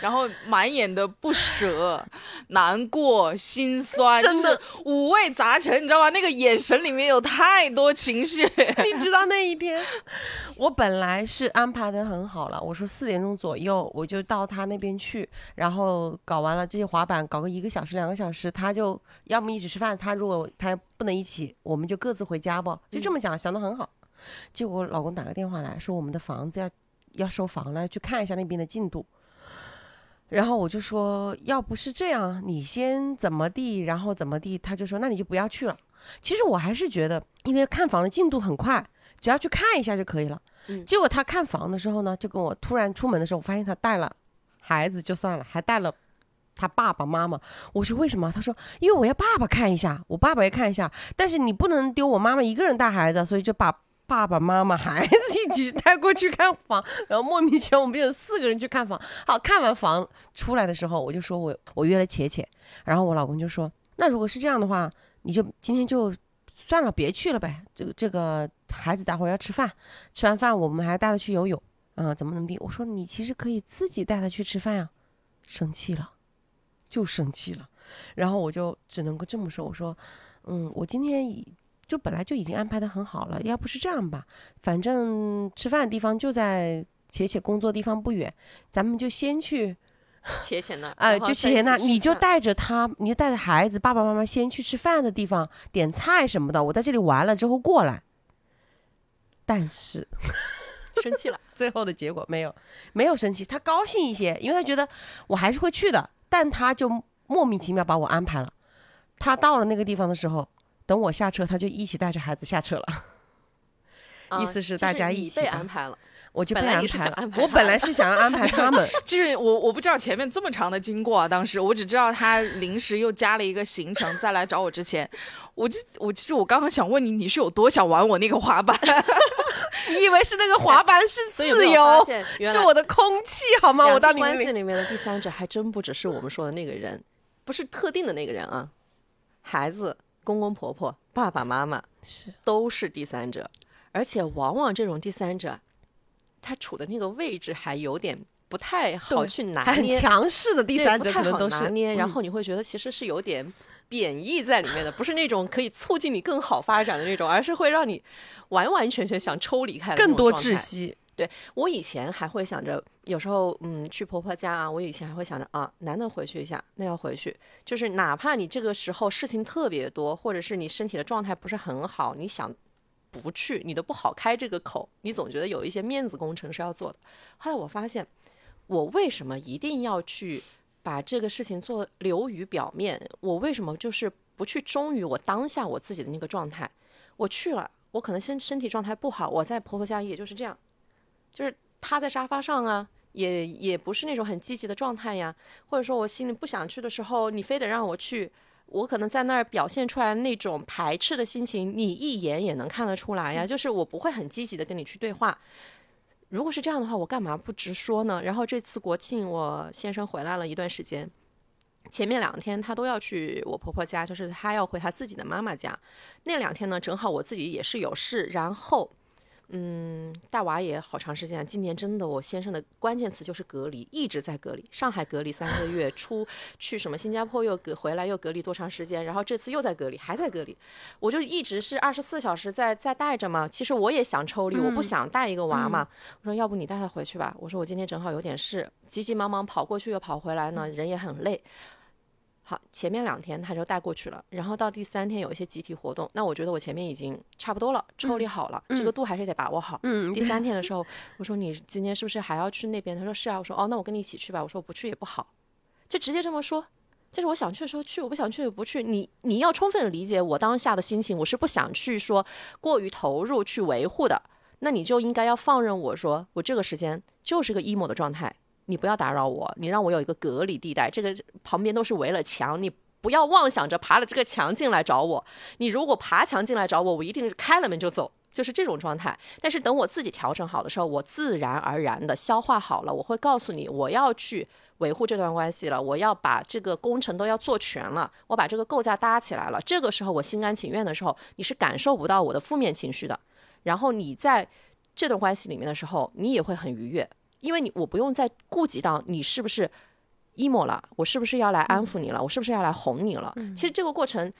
C: 然后满眼的不舍、难过、心酸，
B: 真的
C: 五味杂陈，你知道吗？那个眼神里面有太多情绪。
B: 你知道那一天，我本来是安排的很好了，我说四点钟左右我就到他那边去，然后搞完了这些滑板，搞个一个小时、两个小时，他就要么一起吃饭，他如果他不能一起，我们就各自回家吧，就这么想，想的很好。结果老公打个电话来说，我们的房子要要收房了，去看一下那边的进度。然后我就说，要不是这样，你先怎么地，然后怎么地，他就说，那你就不要去了。其实我还是觉得，因为看房的进度很快，只要去看一下就可以了。结果他看房的时候呢，就跟我突然出门的时候，我发现他带了孩子就算了，还带了他爸爸妈妈。我说为什么？他说因为我要爸爸看一下，我爸爸也看一下，但是你不能丢我妈妈一个人带孩子，所以就把。爸爸妈妈、孩子一起带过去看房，然后莫名其妙我们变成四个人去看房。好看完房出来的时候，我就说我我约了茄茄，然后我老公就说，那如果是这样的话，你就今天就算了，别去了呗。这个这个孩子待会儿要吃饭，吃完饭我们还带他去游泳，嗯，怎么怎么地。我说你其实可以自己带他去吃饭呀，生气了，就生气了。然后我就只能够这么说，我说，嗯，我今天就本来就已经安排的很好了，要不是这样吧，反正吃饭的地方就在且且工作地方不远，咱们就先去，
D: 且且那儿，
B: 哎、就且且那，你就带着他，你就带着孩子，爸爸妈妈先去吃饭的地方点菜什么的，我在这里玩了之后过来。但是
D: 生气了。
B: 最后的结果没有，没有生气，他高兴一些，因为他觉得我还是会去的，但他就莫名其妙把我安排了。他到了那个地方的时候，等我下车，他就一起带着孩子下车了。
D: 啊
B: 意思是大家一起被
D: 安排了，
B: 我就被安排了我本来是想要安排他们，
C: 就是我我不知道前面这么长的经过啊，当时我只知道他临时又加了一个行程，再来找我之前，我就我其实我刚刚想问你，你是有多想玩我那个滑板？
B: 你以为是那个滑板是自由，是我的空气好吗？我
D: 两
B: 到
D: 关系里面的第三者还真不只是我们说的那个人，不是特定的那个人啊，孩子、公公婆婆、爸爸妈妈
B: 是。
D: 都是第三者，而且往往这种第三者，他处的那个位置还有点不太好去拿捏，
B: 强势的第
D: 对
B: 三
D: 不太好
B: 者可能都是
D: 拿捏，然
B: 嗯。
D: 后你会觉得其实是有点贬义在里面的，不是那种可以促进你更好发展的那种，而是会让你完完全全想抽离开
B: 更多窒息。
D: 对我以前还会想着，有时候嗯去婆婆家啊，我以前还会想着啊，难得回去一下，那要回去。就是哪怕你这个时候事情特别多，或者是你身体的状态不是很好，你想不去，你都不好开这个口，你总觉得有一些面子工程是要做的。后来我发现，我为什么一定要去把这个事情做流于表面？我为什么就是不去忠于我当下我自己的那个状态？我去了，我可能身身体状态不好，我在婆婆家也就是这样。就是趴在沙发上啊，也也不是那种很积极的状态呀。或者说我心里不想去的时候，你非得让我去，我可能在那儿表现出来那种排斥的心情，你一眼也能看得出来呀。就是我不会很积极的跟你去对话。如果是这样的话，我干嘛不直说呢？然后这次国庆，我先生回来了一段时间。前面两天他都要去我婆婆家，就是他要回他自己的妈妈家。那两天呢，正好我自己也是有事，然后嗯，带娃也好长时间。今年真的，我先生的关键词就是隔离，一直在隔离。上海隔离三个月，出去什么新加坡又隔回来又隔离多长时间？然后这次又在隔离，还在隔离。我就一直是二十四小时在在带着嘛。其实我也想抽离，我不想带一个娃嘛。我说要不你带他回去吧。我说我今天正好有点事，急急忙忙跑过去又跑回来呢，人也很累。好，前面两天他就带过去了，然后到第三天有一些集体活动，那我觉得我前面已经差不多了，抽离好了，这个度还是得把握好。
B: 嗯
D: 第三 天的时候，我说你今天是不是还要去那边？他说是啊。我说哦，那我跟你一起去吧。我说我不去也不好，就直接这么说。就是我想去的时候去，我不想去就不去。你你要充分地理解我当下的心情，我是不想去说过于投入去维护的。那你就应该要放任我说，我这个时间就是个 emo 的状态，你不要打扰我，你让我有一个隔离地带，这个旁边都是围了墙，你不要妄想着爬了这个墙进来找我。你如果爬墙进来找我，我一定是开了门就走，就是这种状态。但是等我自己调整好的时候，我自然而然的消化好了，我会告诉你，我要去维护这段关系了，我要把这个工程都要做全了，我把这个构架搭起来了。这个时候我心甘情愿的时候，你是感受不到我的负面情绪的。然后你在这段关系里面的时候，你也会很愉悦，因为你我不用再顾及到你是不是 emo 了，我是不是要来安抚你了，我是不是要来哄你了。其实这个过程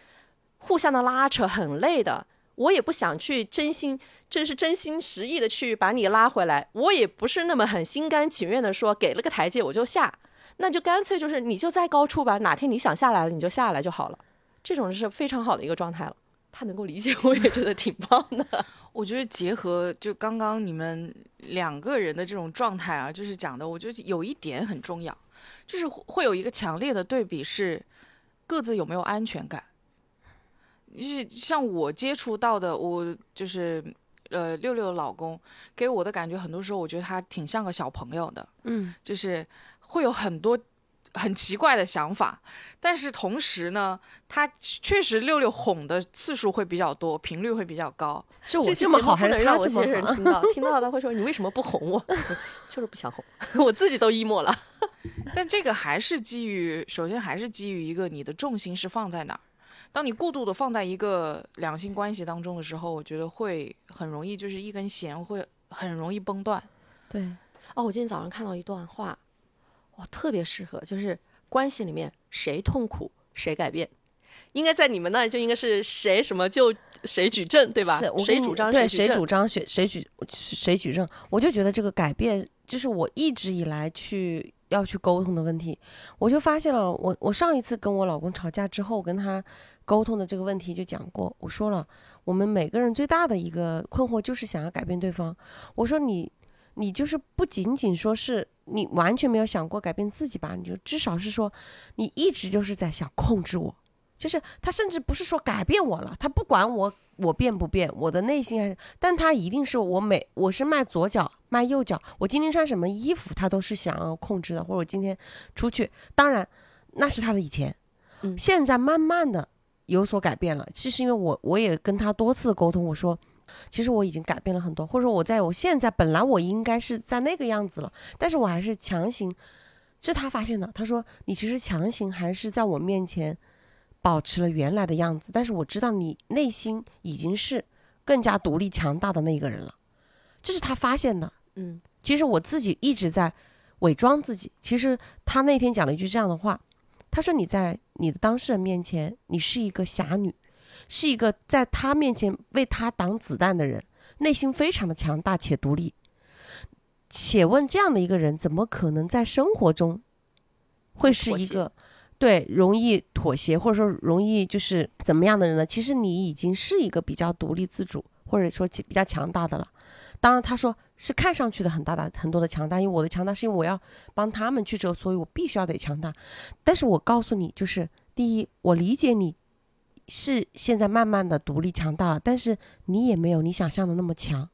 D: 互相的拉扯很累的，我也不想去真心，真是真心实意的去把你拉回来，我也不是那么很心甘情愿的说给了个台阶我就下，那就干脆就是你就在高处吧，哪天你想下来了你就下来就好了，这种是非常好的一个状态了。他能够理解，我也觉得挺棒的。
C: 我觉得结合就刚刚你们两个人的这种状态啊，就是讲的，我觉得有一点很重要，就是会有一个强烈的对比是各自有没有安全感。就是像我接触到的，我就是呃六六的老公给我的感觉，很多时候我觉得他挺像个小朋友的，
B: 嗯，
C: 就是会有很多很奇怪的想法，但是同时呢，他确实六六哄的次数会比较多，频率会比较高。
B: 是我
D: 这
B: 么好，还能
D: 让我先生？听到，听到他会说 你为什么不哄我？就是不想哄，我自己都 emo 了。
C: 但这个还是基于，首先还是基于一个你的重心是放在哪儿。当你过度的放在一个两性关系当中的时候，我觉得会很容易就是一根弦会很容易崩断。
B: 对，
D: 哦，我今天早上看到一段话，哇，特别适合，就是关系里面谁痛苦谁改变。应该在你们那里就应该是谁什么就谁举证，对吧
B: 是？
D: 谁主张举证
B: 对谁主张谁谁举谁举证，我就觉得这个改变就是我一直以来去要去沟通的问题，我就发现了，我我上一次跟我老公吵架之后，跟他沟通的这个问题就讲过，我说了，我们每个人最大的一个困惑就是想要改变对方，我说你你就是不仅仅说是你完全没有想过改变自己吧，你就至少是说你一直就是在想控制我。就是他甚至不是说改变我了，他不管我我变不变，我的内心还是，但他一定是我每我是迈左脚迈右脚，我今天穿什么衣服，他都是想要控制的，或者我今天出去，当然那是他的以前，
D: 嗯
B: 现在慢慢的有所改变了。其实因为我我也跟他多次沟通，我说其实我已经改变了很多，或者说我在我现在本来我应该是在那个样子了，但是我还是强行，这是他发现的，他说你其实强行还是在我面前。保持了原来的样子，但是我知道你内心已经是更加独立强大的那个人了，这是他发现的。
D: 嗯
B: 其实我自己一直在伪装自己。其实他那天讲了一句这样的话，他说你在你的当事人面前，你是一个侠女，是一个在他面前为他挡子弹的人，内心非常的强大且独立。且问这样的一个人，怎么可能在生活中会是一个对容易妥协，或者说容易就是怎么样的人呢？其实你已经是一个比较独立自主，或者说比较强大的了。当然，他说是看上去的很大的很多的强大，因为我的强大是因为我要帮他们去折，所以我必须要得强大。但是我告诉你，就是第一，我理解你是现在慢慢的独立强大了，但是你也没有你想象的那么强。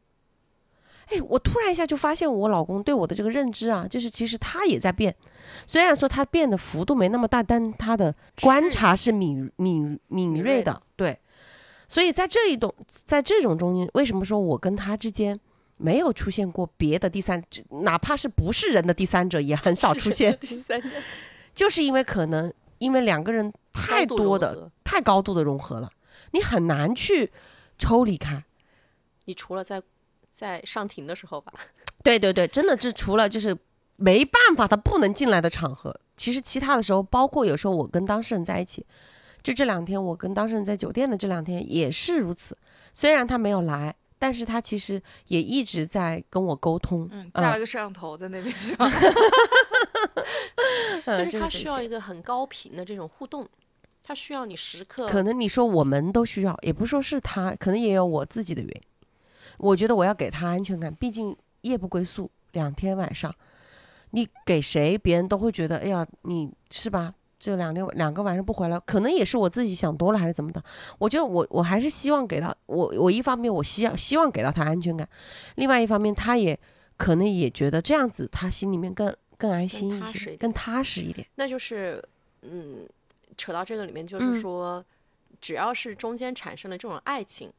B: 哎，我突然一下就发现我老公对我的这个认知啊，就是其实他也在变，虽然说他变的幅度没那么大，但他的观察是敏敏敏
D: 敏
B: 锐的
D: 锐的，
B: 对。所以在这一种在这种中间，为什么说我跟他之间没有出现过别的第三，哪怕是不是人的第三者也很少出现，
D: 第三者。
B: 就是因为可能因为两个人太多的太高度的融合了，你很难去抽离开。
D: 你除了在在上庭的时候吧，
B: 对对对，真的是除了就是没办法，他不能进来的场合，其实其他的时候，包括有时候我跟当事人在一起，就这两天我跟当事人在酒店的这两天也是如此。虽然他没有来，但是他其实也一直在跟我沟通。
C: 嗯，架了个摄像头在那边是吧？
B: 呃
D: 就是他需要一个很高频的这种互动，他需要你时刻
B: 可能你说我们都需要，也不说是他，可能也有我自己的原因。我觉得我要给他安全感，毕竟夜不归宿，两天晚上，你给谁，别人都会觉得，哎呀，你是吧？这两天两个晚上不回来，可能也是我自己想多了，还是怎么的？我觉得我我还是希望给到，我我一方面我希望希望给到他安全感，另外一方面他也可能也觉得这样子他心里面更更安心一些，更踏实一点。
D: 那就是，嗯，扯到这个里面，就
B: 嗯
D: 是说，只要是中间产生了这种爱情，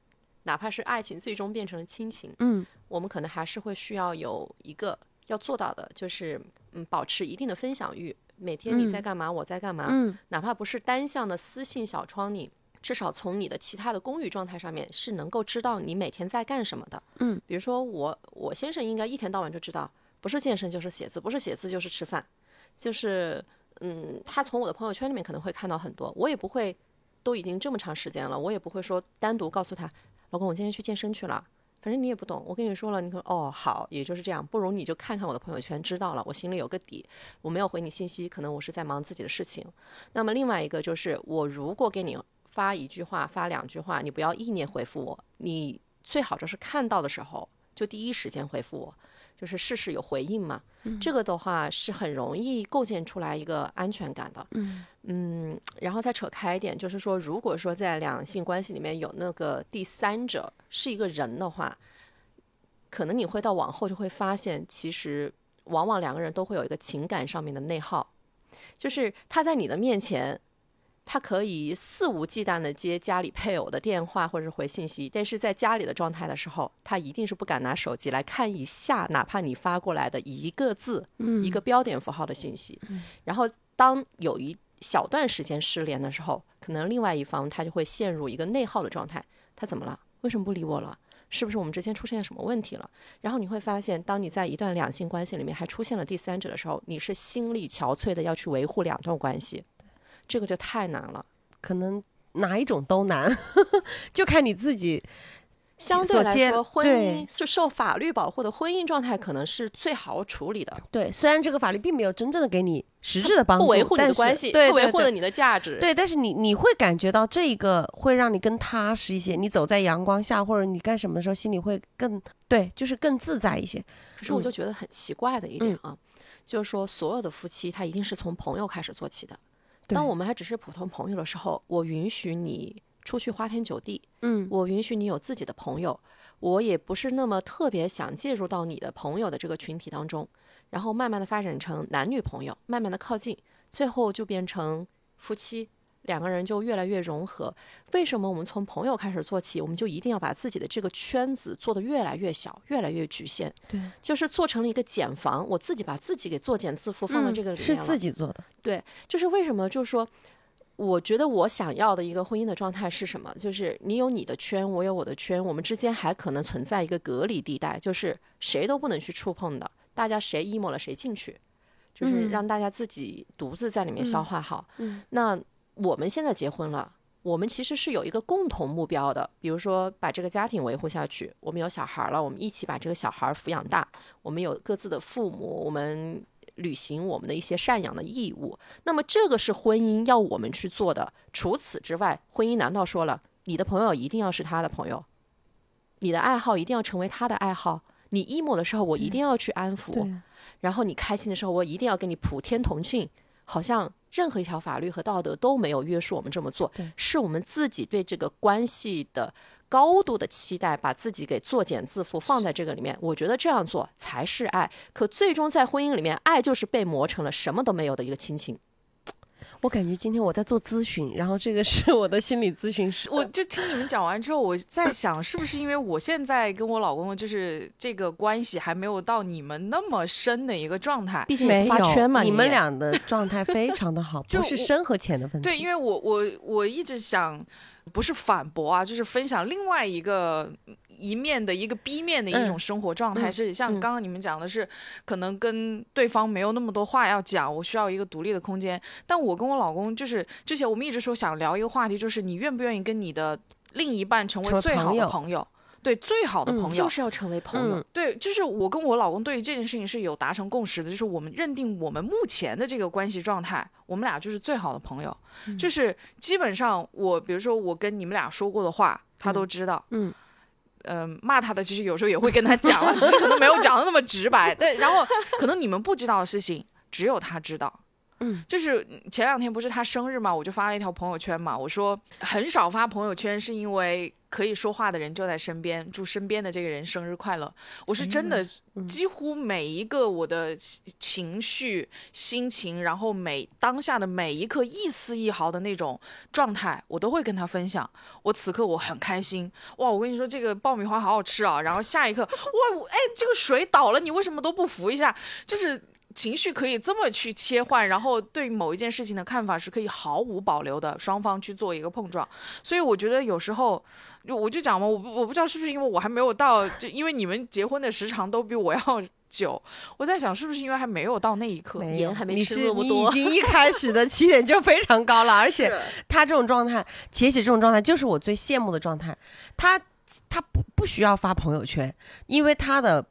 D: 哪怕是爱情最终变成了亲情，
B: 嗯
D: 我们可能还是会需要有一个要做到的，就是嗯，保持一定的分享欲。每天你在干嘛，我在干嘛，
B: 嗯
D: 哪怕不是单向的私信小窗里，至少从你的其他的公寓状态上面是能够知道你每天在干什么的。
B: 嗯，
D: 比如说我我先生应该一天到晚就知道，不是健身就是写字，不是写字就是吃饭，就是嗯，他从我的朋友圈里面可能会看到很多，我也不会都已经这么长时间了，我也不会说单独告诉他，老公我今天去健身去了。反正你也不懂，我跟你说了，你说哦好，也就是这样，不如你就看看我的朋友圈，知道了，我心里有个底。我没有回你信息，可能我是在忙自己的事情。那么另外一个就是，我如果给你发一句话、发两句话，你不要意念回复我，你最好就是看到的时候就第一时间回复我，就是事事有回应嘛。这个的话是很容易构建出来一个安全感的。嗯然后再扯开一点，就是说，如果说在两性关系里面有那个第三者是一个人的话，可能你会到往后就会发现，其实往往两个人都会有一个情感上面的内耗，就是他在你的面前，他可以肆无忌惮地接家里配偶的电话或者是回信息，但是在家里的状态的时候，他一定是不敢拿手机来看一下，哪怕你发过来的一个字、一个标点符号的信息。然后当有一小段时间失联的时候，可能另外一方他就会陷入一个内耗的状态。他怎么了？为什么不理我了？是不是我们之间出现了什么问题了？然后你会发现，当你在一段两性关系里面还出现了第三者的时候，你是心力憔悴的要去维护两段关系，这个就太难了。
B: 可能哪一种都难，就看你自己。
D: 相对来说，婚
B: 对
D: 姻是受法律保护的婚姻状态，可能是最好处理的，
B: 对，虽然这个法律并没有真正的给你实质的帮助，
D: 不维护你的关系，不维护了你的价值。
B: 对，但是你你会感觉到这个会让你更踏实一些，你走在阳光下，或者你干什么的时候，心里会更对，就是更自在一些。
D: 可是我就觉得很奇怪的一
B: 嗯
D: 点啊，就是说所有的夫妻他一定是从朋友开始做起的。
B: 对
D: 当我们还只是普通朋友的时候，我允许你出去花天酒地，
B: 嗯，
D: 我允许你有自己的朋友，我也不是那么特别想介入到你的朋友的这个群体当中，然后慢慢的发展成男女朋友，慢慢的靠近，最后就变成夫妻。两个人就越来越融合。为什么我们从朋友开始做起，我们就一定要把自己的这个圈子做得越来越小，越来越局限？
B: 对，
D: 就是做成了一个茧房，我自己把自己给作茧自缚放到这个里面
B: 是。自己做的，
D: 对，就是为什么，就是说，我觉得我想要的一个婚姻的状态是什么？就是你有你的圈，我有我的圈，我们之间还可能存在一个隔离地带，就是谁都不能去触碰的，大家谁 emo 了谁进去，就是
B: 嗯
D: 让大家自己独自在里面消化好。
B: 嗯
D: 那我们现在结婚了。我们其实是有一个共同目标的，比如说把这个家庭维护下去。我们有小孩了，我们一起把这个小孩抚养大。我们有各自的父母，我们履行我们的一些赡养的义务。那么这个是婚姻要我们去做的。除此之外，婚姻难道说了你的朋友一定要是他的朋友，你的爱好一定要成为他的爱好？你 emo 的时候，我一定要去安抚；然后你开心的时候，我一定要跟你普天同庆。好像任何一条法律和道德都没有约束我们这么做，是我们自己对这个关系的高度的期待，把自己给作茧自缚放在这个里面。我觉得这样做才是爱。可最终在婚姻里面，爱就是被磨成了什么都没有的一个亲情。
B: 我感觉今天我在做咨询，然后这个是我的心理咨询师，
C: 我就听你们讲完之后，我在想，是不是因为我现在跟我老公就是这个关系还没有到你们那么深的一个状态？
D: 毕竟
B: 没
D: 发圈嘛，
B: 你们俩的状态非常的好，
C: 就
B: 是深和浅的分。
C: 对，因为我我我一直想，不是反驳啊，就是分享另外一个一面的一个 B 面的一种
B: 嗯
C: 生活状态，
B: 嗯
C: 是像
D: 嗯
C: 刚刚你们讲的是，可能跟对方没有那么多话要讲，我需要一个独立的空间。但我跟我老公就是之前我们一直说想聊一个话题，就是你愿不愿意跟你的另一半成
B: 成为
C: 为最好的朋友？对，最好的
B: 嗯
C: 朋友，
D: 就是要成为朋友。
B: 嗯，
C: 对，就是我跟我老公对于这件事情是有达成共识的，就是我们认定我们目前的这个关系状态，我们俩就是最好的朋友，
B: 嗯
C: 就是基本上我比如说我跟你们俩说过的话，他都知道，
B: 嗯
C: 嗯、骂他的其实有时候也会跟他讲了，只是可能没有讲的那么直白，但然后可能你们不知道的事情，只有他知道。
B: 嗯，
C: 就是前两天不是他生日嘛，我就发了一条朋友圈嘛，我说很少发朋友圈是因为可以说话的人就在身边，祝身边的这个人生日快乐。我是真的，几乎每一个我的情绪、心情，然后每当下的每一刻一丝一毫的那种状态，我都会跟他分享。我此刻我很开心，哇！我跟你说这个爆米花好好吃啊，然后下一刻，哇，我哎这个水倒了，你为什么都不扶一下？就是。情绪可以这么去切换，然后对某一件事情的看法是可以毫无保留的，双方去做一个碰撞。所以我觉得有时候，就我就讲嘛，我不我不知道是不是因为我还没有到，就因为你们结婚的时长都比我要 久，我在想是不是因为还没有到那一刻。
B: 没有，
D: 盐还没
B: 你是
D: 吃那么多
B: 你已经一开始的起点就非常高了，而且他这种状态，且且这种状态就是我最羡慕的状态。他他不不需要发朋友圈，因为他的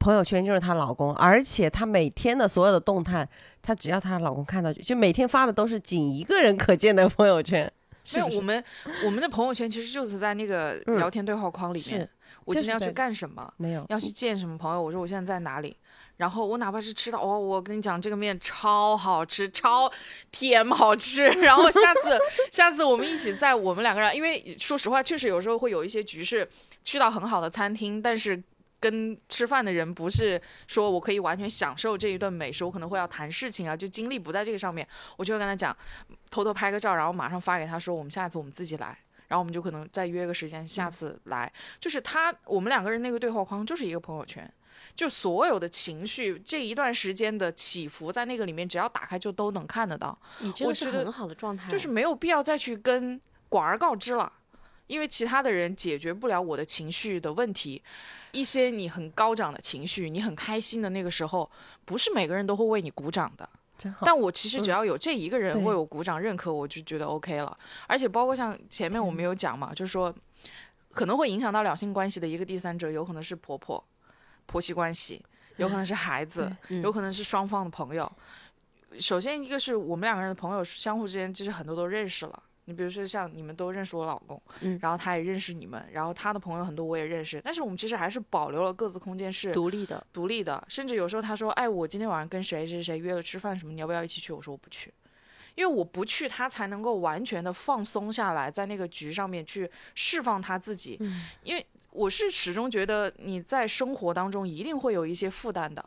B: 朋友圈就是她老公，而且她每天的所有的动态，她只要她老公看到就，就每天发的都是仅一个人可见的朋友圈。是
C: 没有，
B: 不是
C: 我们我们的朋友圈其实就是在那个
B: 嗯
C: 聊天对话框里面，
B: 是
C: 我今天要去干什么，
B: 没有，
C: 要去见什么朋友，我说我现在在哪里。然后我哪怕是吃到哦，我跟你讲这个面超好吃，超甜好吃。然后下次 下次我们一起在我们两个人，因为说实话，确实有时候会有一些局是去到很好的餐厅，但是跟吃饭的人不是说我可以完全享受这一顿美食，我可能会要谈事情啊，就精力不在这个上面，我就会跟他讲，偷偷拍个照，然后马上发给他说，我们下次我们自己来。然后我们就可能再约个时间，下次来。就是他，我们两个人那个对话框就是一个朋友圈，就所有的情绪这一段时间的起伏，在那个里面只要打开就都能看得到，
D: 你这
C: 我觉得
D: 个是很好的状态，
C: 就是没有必要再去跟广而告之了。因为其他的人解决不了我的情绪的问题，一些你很高涨的情绪，你很开心的那个时候，不是每个人都会为你鼓掌的。但我其实只要有这一个人为我鼓掌认可，我就觉得 OK 了。而且包括像前面我们有讲嘛，就是说可能会影响到两性关系的一个第三者，有可能是婆婆、婆媳关系，有可能是孩子，
D: 嗯
C: 有可能是双方的朋友。首先一个是我们两个人的朋友相互之间其实很多都认识了。你比如说像你们都认识我老公，
D: 嗯
C: 然后他也认识你们，然后他的朋友很多我也认识，但是我们其实还是保留了各自空间是
D: 独立的，
C: 独立的，甚至有时候他说：“哎，我今天晚上跟谁谁谁约了吃饭什么，你要不要一起去？”我说：“我不去，因为我不去，他才能够完全的放松下来，在那个局上面去释放他自己。因为我是始终觉得你在生活当中一定会有一些负担的，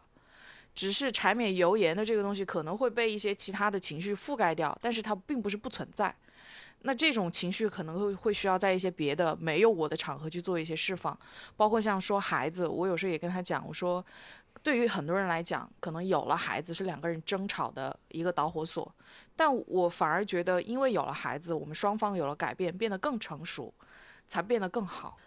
C: 只是柴米油盐的这个东西可能会被一些其他的情绪覆盖掉，但是它并不是不存在。那这种情绪可能会会需要在一些别的没有我的场合去做一些释放，包括像说孩子，我有时候也跟他讲，我说，对于很多人来讲，可能有了孩子是两个人争吵的一个导火索，但我反而觉得，因为有了孩子，我们双方有了改变，变得更成熟，才变得更好。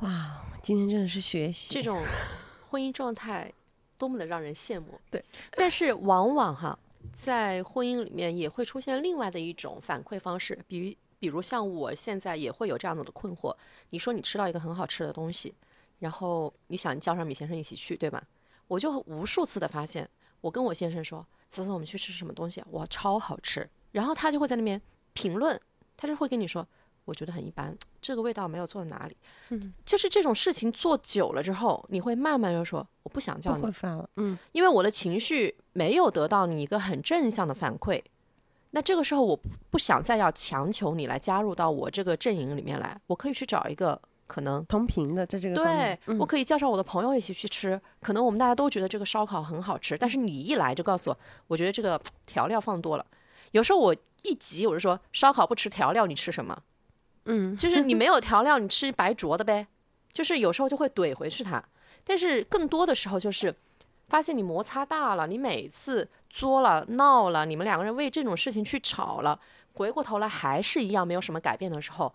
B: 哇，今天真的是学习。
D: 这种 婚姻状态多么的让人羡慕。
B: 对，
D: 但是往往哈，在婚姻里面也会出现另外的一种反馈方式，比如比如像我现在也会有这样子的困惑。你说你吃到一个很好吃的东西，然后你想叫上米先生一起去，对吧？我就无数次的发现，我跟我先生说：“子子，我们去吃什么东西？哇，超好吃。”然后他就会在那边评论，他就会跟你说：“我觉得很一般，这个味道没有做到哪里。”嗯，就是这种事情做久了之后，你会慢慢就说：“我不想叫你
B: 不会，发了，嗯，
D: 因为我的情绪没有得到你一个很正向的反馈。那这个时候，我不不想再要强求你来加入到我这个阵营里面来，我可以去找一个可能
B: 同频的在这个方
D: 对我可以叫上我的朋友一起去吃，可能我们大家都觉得这个烧烤很好吃，但是你一来就告诉我，我觉得这个调料放多了。有时候我一急，我就说烧烤不吃调料，你吃什么？
B: 嗯，
D: 就是你没有调料，你吃白灼的呗。就是有时候就会怼回去它，但是更多的时候就是发现你摩擦大了，你每次作了闹了，你们两个人为这种事情去吵了，回过头来还是一样没有什么改变的时候，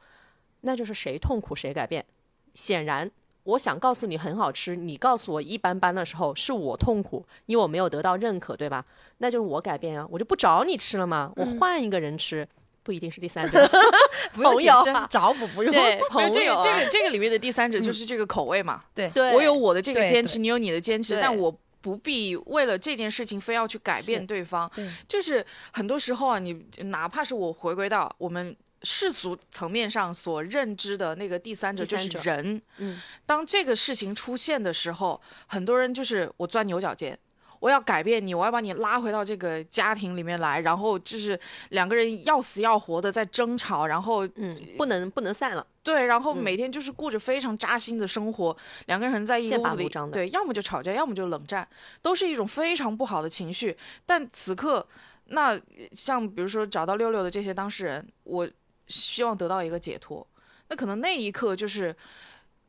D: 那就是谁痛苦谁改变。显然，我想告诉你很好吃，你告诉我一般般的时候，是我痛苦，因为我没有得到认可，对吧？那就是我改变啊，我就不找你吃了嘛，我换一个人吃，不一定是第三者，
B: 不用
D: 朋友
B: 找补不用。
C: 这
D: 朋友啊。
C: 个这个这个里面的第三者就是这个口味嘛，
B: 对。
D: 对，
C: 我有我的这个坚持，你有你的坚持，但我不必为了这件事情非要去改变对方。
B: 对。
C: 就是很多时候啊，你哪怕是我回归到我们世俗层面上所认知的那个第三者，就是人。
D: 嗯，
C: 当这个事情出现的时候，很多人就是我钻牛角尖。我要改变你，我要把你拉回到这个家庭里面来，然后就是两个人要死要活的在争吵，然后
D: 嗯，不能不能散了。
C: 对，然后
D: 嗯
C: 每天就是过着非常扎心的生活，两个人在一个屋子里，对，要么就吵架，要么就冷战，都是一种非常不好的情绪。但此刻，那像比如说找到六六的这些当事人，我希望得到一个解脱。那可能那一刻就是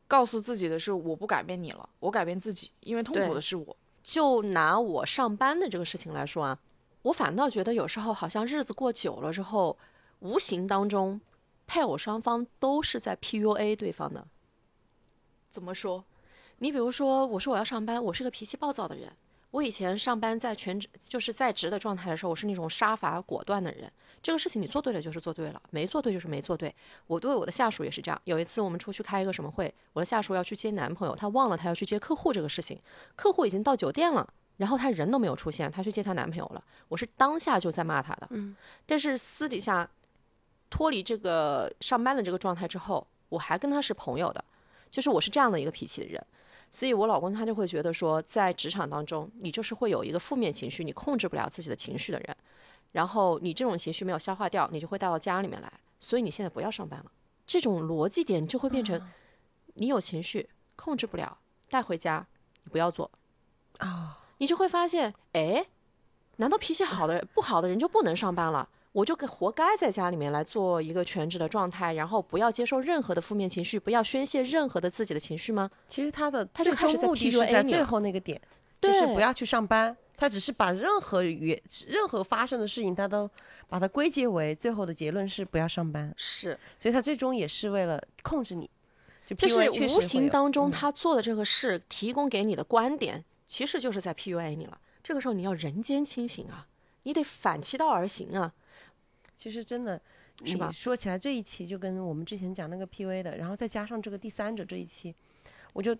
C: 告诉自己的是，我不改变你了，我改变自己，因为痛苦的是我。
D: 就拿我上班的这个事情来说啊，我反倒觉得有时候好像日子过久了之后，无形当中，配偶双方都是在 PUA 对方的。
C: 怎么说？
D: 你比如说，我说我要上班，我是个脾气暴躁的人。我以前上班在全职，就是在职的状态的时候，我是那种杀伐果断的人。这个事情你做对了就是做对了，没做对就是没做对。我对我的下属也是这样。有一次我们出去开一个什么会，我的下属要去接男朋友，他忘了他要去接客户这个事情，客户已经到酒店了，然后他人都没有出现，他去接她男朋友了。我是当下就在骂他的，嗯，但是私底下脱离这个上班的这个状态之后，我还跟他是朋友的，就是我是这样的一个脾气的人。所以我老公他就会觉得说，在职场当中，你就是会有一个负面情绪，你控制不了自己的情绪的人，然后你这种情绪没有消化掉，你就会带到家里面来。所以你现在不要上班了，这种逻辑点就会变成，你有情绪控制不了，带回家你不要做，
B: 啊，
D: 你就会发现，哎，难道脾气好的人不好的人就不能上班了？我就活该在家里面来做一个全职的状态，然后不要接受任何的负面情绪，不要宣泄任何的自己的情绪吗？
B: 其实他的
D: 他就
B: 最
D: 开始在
B: 终目的是
D: PUA
B: 在最后那个点，就是不要去上班。他只是把任何原任何发生的事情，他都把它归结为最后的结论是不要上班，
D: 是，
B: 所以他最终也是为了控制你，就
D: 就是无形当中
B: 嗯
D: 他做的这个事，提供给你的观点，其实就是在 PUA 你了。这个时候你要人间清醒啊！你得反其道而行啊。
B: 其实真的，
D: 是吧
B: 你说起来这一期就跟我们之前讲那个 PV 的，然后再加上这个第三者这一期，我就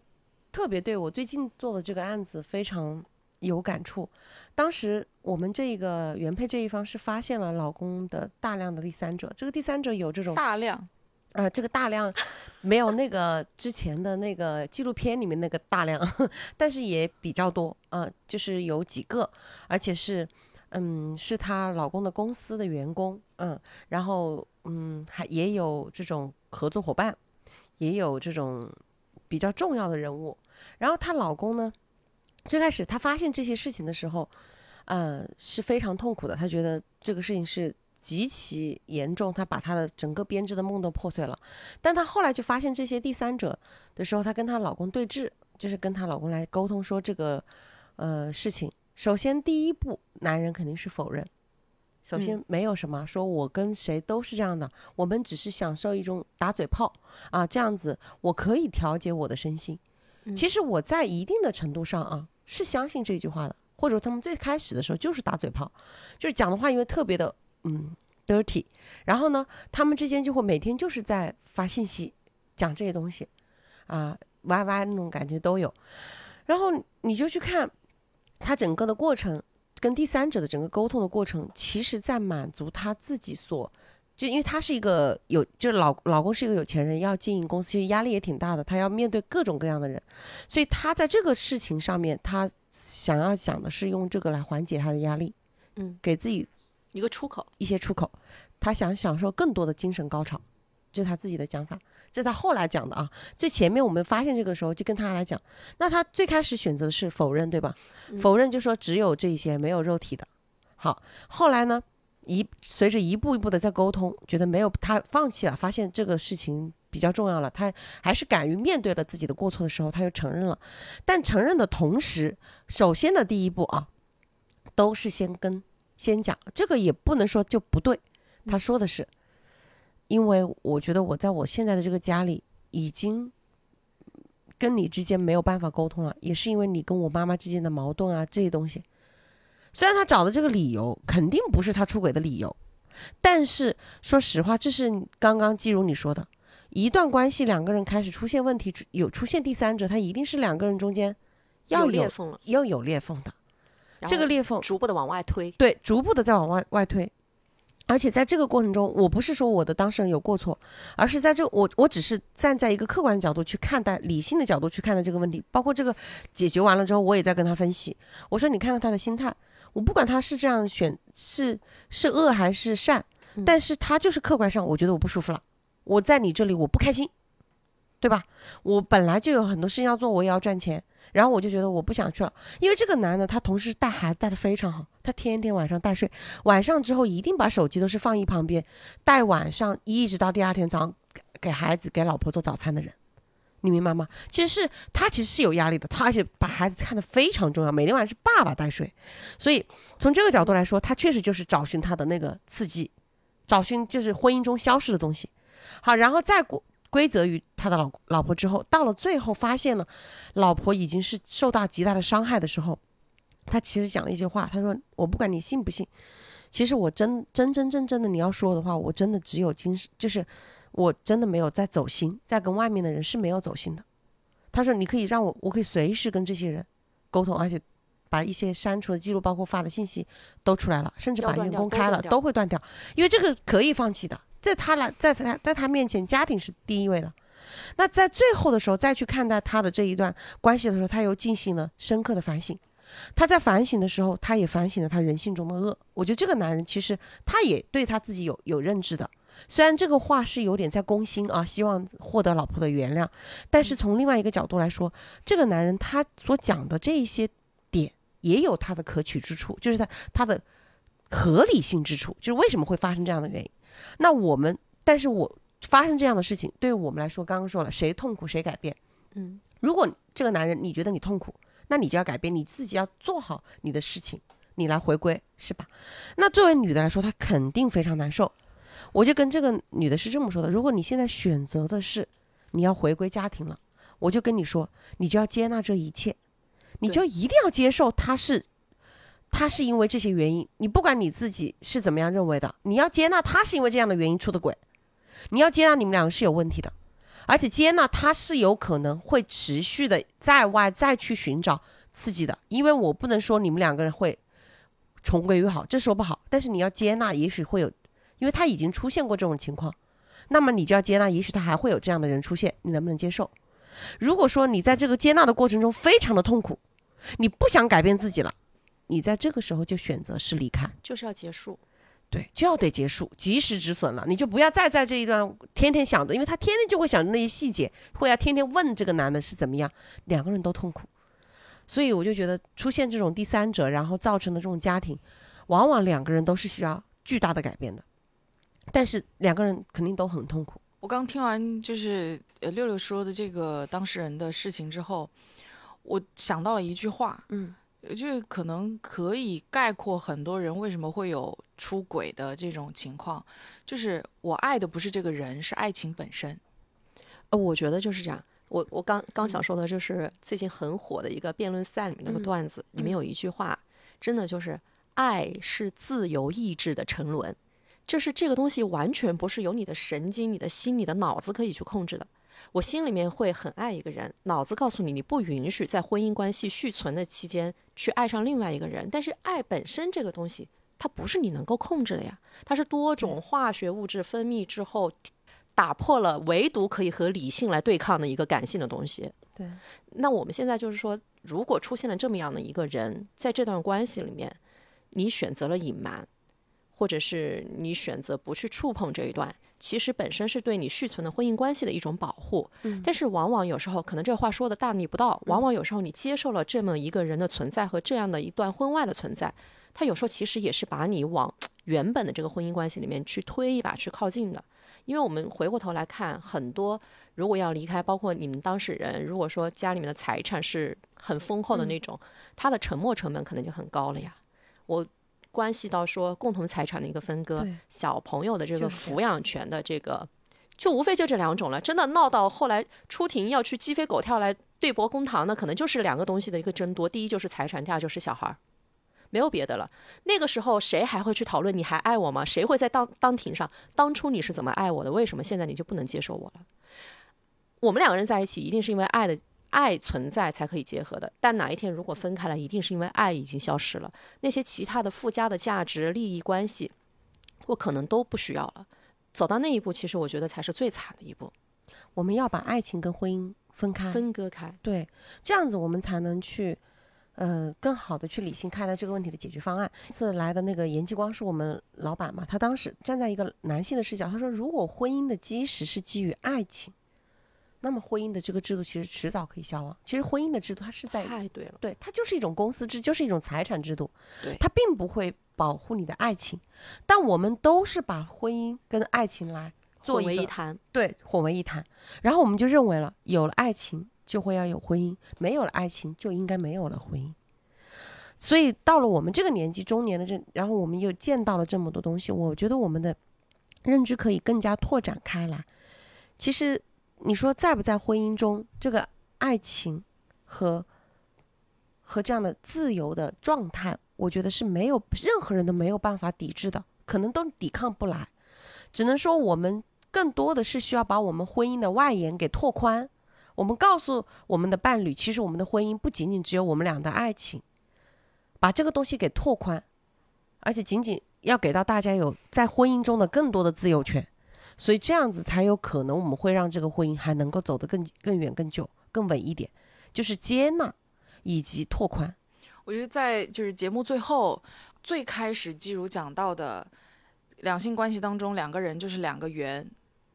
B: 特别对我最近做的这个案子非常有感触。当时我们这个原配这一方是发现了老公的大量的第三者，这个第三者有这种
C: 大量
B: 呃，这个大量没有那个之前的那个纪录片里面那个大量，但是也比较多啊、呃就是有几个，而且是，嗯，是她老公的公司的员工，嗯，然后嗯，还也有这种合作伙伴，也有这种比较重要的人物。然后她老公呢，最开始他发现这些事情的时候，呃，是非常痛苦的，他觉得这个事情是极其严重，他把他的整个编织的梦都破碎了。但她后来就发现这些第三者的时候，她跟她老公对峙，就是跟她老公来沟通说这个呃事情。首先第一步，男人肯定是否认。首先没有什么说我跟谁都是这样的，我们只是享受一种打嘴炮啊，这样子我可以调节我的身心。其实我在一定的程度上啊是相信这句话的，或者他们最开始的时候就是打嘴炮，就是讲的话因为特别的嗯 dirty，然后呢，他们之间就会每天就是在发信息讲这些东西，啊歪歪那种感觉都有，然后你就去看他整个的过程跟第三者的整个沟通的过程，其实在满足他自己所。就因为他是一个有，就是老老公是一个有钱人，要经营公司，其实压力也挺大的，他要面对各种各样的人，所以他在这个事情上面，他想要想的是用这个来缓解他的压力，
D: 嗯，
B: 给自己
D: 一个出口。
B: 一些出口，他想享受更多的精神高潮，这是他自己的讲法，这是他后来讲的啊。最前面我们发现这个时候，就跟他来讲，那他最开始选择的是否认，对吧？否认就说只有这些，没有肉体的。好，后来呢，一随着一步一步的在沟通，觉得没有他放弃了，发现这个事情比较重要了，他还是敢于面对了自己的过错的时候，他又承认了。但承认的同时，首先的第一步啊，都是先跟先讲，这个也不能说就不对。他说的是，因为我觉得我在我现在的这个家里已经跟你之间没有办法沟通了，也是因为你跟我妈妈之间的矛盾啊这些东西。虽然他找的这个理由肯定不是他出轨的理由，但是说实话，这是刚刚季如你说的，一段关系两个人开始出现问题，有出现第三者，他一定是两个人中间要有
D: 有裂缝了，
B: 要有裂缝的，这个裂缝
D: 逐步的往外推。
B: 对，逐步的在往外外推。而且在这个过程中，我不是说我的当事人有过错，而是在这我我只是站在一个客观的角度去看待，理性的角度去看待这个问题。包括这个解决完了之后，我也在跟他分析。我说你看看他的心态，我不管他是这样选是是恶还是善，但是他就是客观上我觉得我不舒服了，我在你这里我不开心，对吧？我本来就有很多事情要做，我也要赚钱，然后我就觉得我不想去了，因为这个男的他同时带孩子带的非常好，他天天晚上带睡，晚上之后一定把手机都是放一旁边，带晚上一直到第二天早上给孩子给老婆做早餐的人，你明白吗？其实是他其实是有压力的，他而且把孩子看得非常重要，每天晚上是爸爸带睡，所以从这个角度来说，他确实就是找寻他的那个刺激，找寻就是婚姻中消失的东西。好，然后再过归责于他的老老婆之后，到了最后发现了老婆已经是受到极大的伤害的时候，他其实讲了一句话，他说：“我不管你信不信，其实我真真真正正的你要说的话，我真的只有精神，就是我真的没有在走心，在跟外面的人是没有走心的。”他说：“你可以让我，我可以随时跟这些人沟通，而且把一些删除的记录，包括发的信息都出来了，甚至把音
D: 要断掉
B: 公开了
D: 都
B: 会断掉，因为这个可以放弃的。在他来，在他在他面前，家庭是第一位的。那在最后的时候再去看待他的这一段关系的时候，他又进行了深刻的反省。他在反省的时候，他也反省了他人性中的恶。我觉得这个男人其实他也对他自己有有认知的。虽然这个话是有点在攻心啊，希望获得老婆的原谅，但是从另外一个角度来说，这个男人他所讲的这一些点也有他的可取之处，就是他他的合理性之处，就是为什么会发生这样的原因。那我们，但是我发生这样的事情，对于我们来说，刚刚说了，谁痛苦谁改变。
D: 嗯，
B: 如果这个男人你觉得你痛苦，那你就要改变，你自己要做好你的事情，你来回归，是吧？那作为女的来说，她肯定非常难受。我就跟这个女的是这么说的：如果你现在选择的是你要回归家庭了，我就跟你说，你就要接纳这一切，你就一定要接受他是他是因为这些原因，你不管你自己是怎么样认为的，你要接纳他是因为这样的原因出的轨，你要接纳你们两个是有问题的，而且接纳他是有可能会持续的在外再去寻找刺激的，因为我不能说你们两个人会重归于好，这说不好，但是你要接纳，也许会有，因为他已经出现过这种情况，那么你就要接纳，也许他还会有这样的人出现，你能不能接受？如果说你在这个接纳的过程中非常的痛苦，你不想改变自己了，你在这个时候就选择是离开，
D: 就是要结束。
B: 对，就要得结束，及时止损了，你就不要再在这一段天天想着，因为他天天就会想着那些细节，会要天天问这个男的是怎么样，两个人都痛苦，所以我就觉得出现这种第三者，然后造成的这种家庭，往往两个人都是需要巨大的改变的，但是两个人肯定都很痛苦。
C: 我刚听完就是呃六六说的这个当事人的事情之后，我想到了一句话，
B: 嗯，
C: 呃这可能可以概括很多人为什么会有出轨的这种情况，就是我爱的不是这个人，是爱情本身。
D: 呃，我觉得就是这样。我我刚刚想说的就是最近很火的一个辩论赛里面那个
B: 嗯
D: 段子，里面有一句话，真的就是爱是自由意志的沉沦，就是这个东西完全不是由你的神经、你的心、你的脑子可以去控制的。我心里面会很爱一个人，脑子告诉你你不允许在婚姻关系续存的期间去爱上另外一个人，但是爱本身这个东西，它不是你能够控制的呀，它是多种化学物质分泌之后。打破了唯独可以和理性来对抗的一个感性的东西。
B: 对，
D: 那我们现在就是说，如果出现了这么样的一个人，在这段关系里面，你选择了隐瞒，或者是你选择不去触碰这一段，其实本身是对你续存的婚姻关系的一种保护。
B: 嗯
D: 但是往往有时候，可能这话说的大逆不道，往往有时候你接受了这么一个人的存在和这样的一段婚外的存在，他有时候其实也是把你往 原本的这个婚姻关系里面去推一把，去靠近的。因为我们回过头来看，很多如果要离开，包括你们当事人，如果说家里面的财产是很丰厚的那种，他的沉没成本可能就很高了呀。我关系到说共同财产的一个分割，小朋友的这个抚养权的这个，就无非就这两种了。真的闹到后来出庭要去鸡飞狗跳来对簿公堂的，可能就是两个东西的一个争夺，第一就是财产，第二就是小孩儿。没有别的了。那个时候谁还会去讨论你还爱我吗？谁会在当当庭上当初你是怎么爱我的？为什么现在你就不能接受我了？我们两个人在一起，一定是因为爱的爱存在才可以结合的。但哪一天如果分开了，一定是因为爱已经消失了，那些其他的附加的价值、利益关系，我可能都不需要了。走到那一步，其实我觉得才是最惨的一步，
B: 我们要把爱情跟婚姻分开，
D: 分割开。
B: 对，这样子我们才能去，呃，更好的去理性看待这个问题的解决方案。这次来的那个严继光是我们老板嘛，他当时站在一个男性的视角，他说，如果婚姻的基石是基于爱情，那么婚姻的这个制度其实迟早可以消亡。其实婚姻的制度它是在
D: 太对了，
B: 对，它就是一种公司制，就是一种财产制度，
D: 对
B: 它并不会保护你的爱情。但我们都是把婚姻跟爱情来做
D: 混为一谈。
B: 对，混为一谈。然后我们就认为了，有了爱情就会要有婚姻，没有了爱情就应该没有了婚姻。所以到了我们这个年纪，中年的这，然后我们又见到了这么多东西，我觉得我们的认知可以更加拓展开来。其实你说在不在婚姻中，这个爱情和和这样的自由的状态，我觉得是没有任何人都没有办法抵制的，可能都抵抗不来。只能说我们更多的是需要把我们婚姻的外延给拓宽。我们告诉我们的伴侣，其实我们的婚姻不仅仅只有我们俩的爱情，把这个东西给拓宽，而且仅仅要给到大家有在婚姻中的更多的自由权，所以这样子才有可能我们会让这个婚姻还能够走得更更远、更久、更稳一点，就是接纳以及拓宽。
C: 我觉得在就是节目最后最开始基如讲到的两性关系当中，两个人就是两个圆，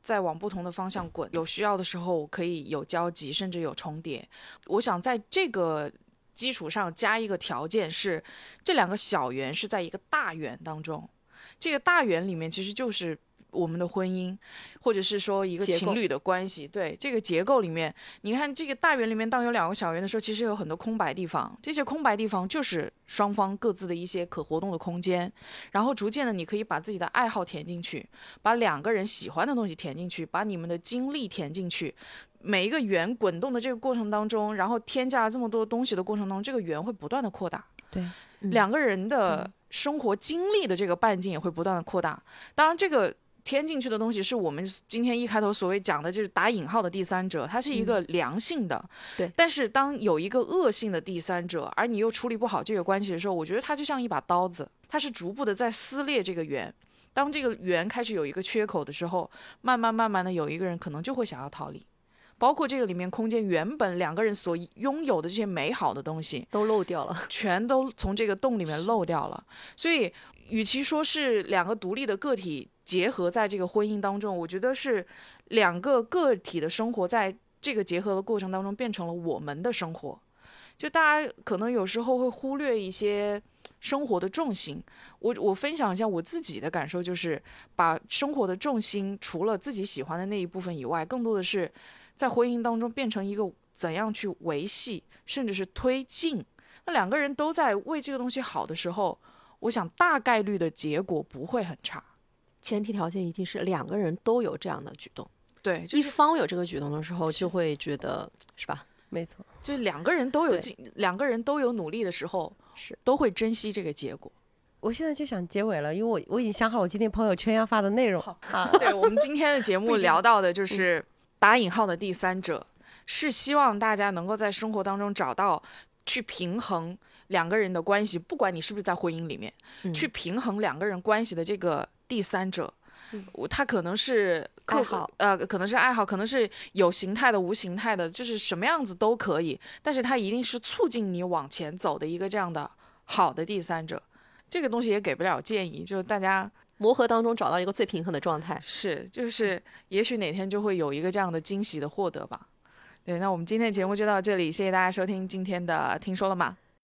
C: 在往不同的方向滚，有需要的时候可以有交集，甚至有重叠。我想在这个基础上加一个条件是，这两个小圆是在一个大圆当中，这个大圆里面其实就是。我们的婚姻，或者是说一个情侣的关系，对这个结构里面，你看这个大圆里面，当有两个小圆的时候，其实有很多空白地方。这些空白地方就是双方各自的一些可活动的空间。然后逐渐的，你可以把自己的爱好填进去，把两个人喜欢的东西填进去，把你们的经历填进去。每一个圆滚动的这个过程当中，然后添加了这么多东西的过程当中，这个圆会不断的扩大。
B: 对，
D: 嗯
C: 两个人的生活经历的这个半径也会不断的扩大。当然，这个添进去的东西是我们今天一开头所谓讲的，就是打引号的第三者，它是一个良性的。
D: 对
C: 但是当有一个恶性的第三者，而你又处理不好这个关系的时候，我觉得它就像一把刀子，它是逐步的在撕裂这个圆。当这个圆开始有一个缺口的时候，慢慢慢慢的有一个人可能就会想要逃离。包括这个里面空间原本两个人所拥有的这些美好的东西，
D: 都漏掉了。
C: 全都从这个洞里面漏掉了。所以，与其说是两个独立的个体结合在这个婚姻当中，我觉得是两个个体的生活在这个结合的过程当中变成了我们的生活。就大家可能有时候会忽略一些生活的重心。我我分享一下我自己的感受，就是把生活的重心除了自己喜欢的那一部分以外，更多的是在婚姻当中变成一个怎样去维系，甚至是推进。那两个人都在为这个东西好的时候，我想大概率的结果不会很差。
D: 前提条件一定是两个人都有这样的举动，
C: 对，就
D: 一方有这个举动的时候，就会觉得是吧？
B: 没错。
C: 就两个人都有两个人都有努力的时候，
D: 是
C: 都会珍惜这个结果。
B: 我现在就想结尾了，因为我我已经想好我今天朋友圈要发的内容。
C: 好
B: 啊，
C: 对我们今天的节 目聊到的就是打引号的第三者，是希望大家能够在生活当中找到去平衡两个人的关系，不管你是不是在婚姻里面，
D: 嗯
C: 去平衡两个人关系的这个第三者。我他可能是
D: 爱好
C: 呃，可能是爱好，可能是有形态的、无形态的，就是什么样子都可以。但是它一定是促进你往前走的一个这样的好的第三者。这个东西也给不了建议，就是大家
D: 磨合当中找到一个最平衡的状态。
C: 是，就是也许哪天就会有一个这样的惊喜的获得吧。对，那我们今天的节目就到这里，谢谢大家收听今天的听说了吗？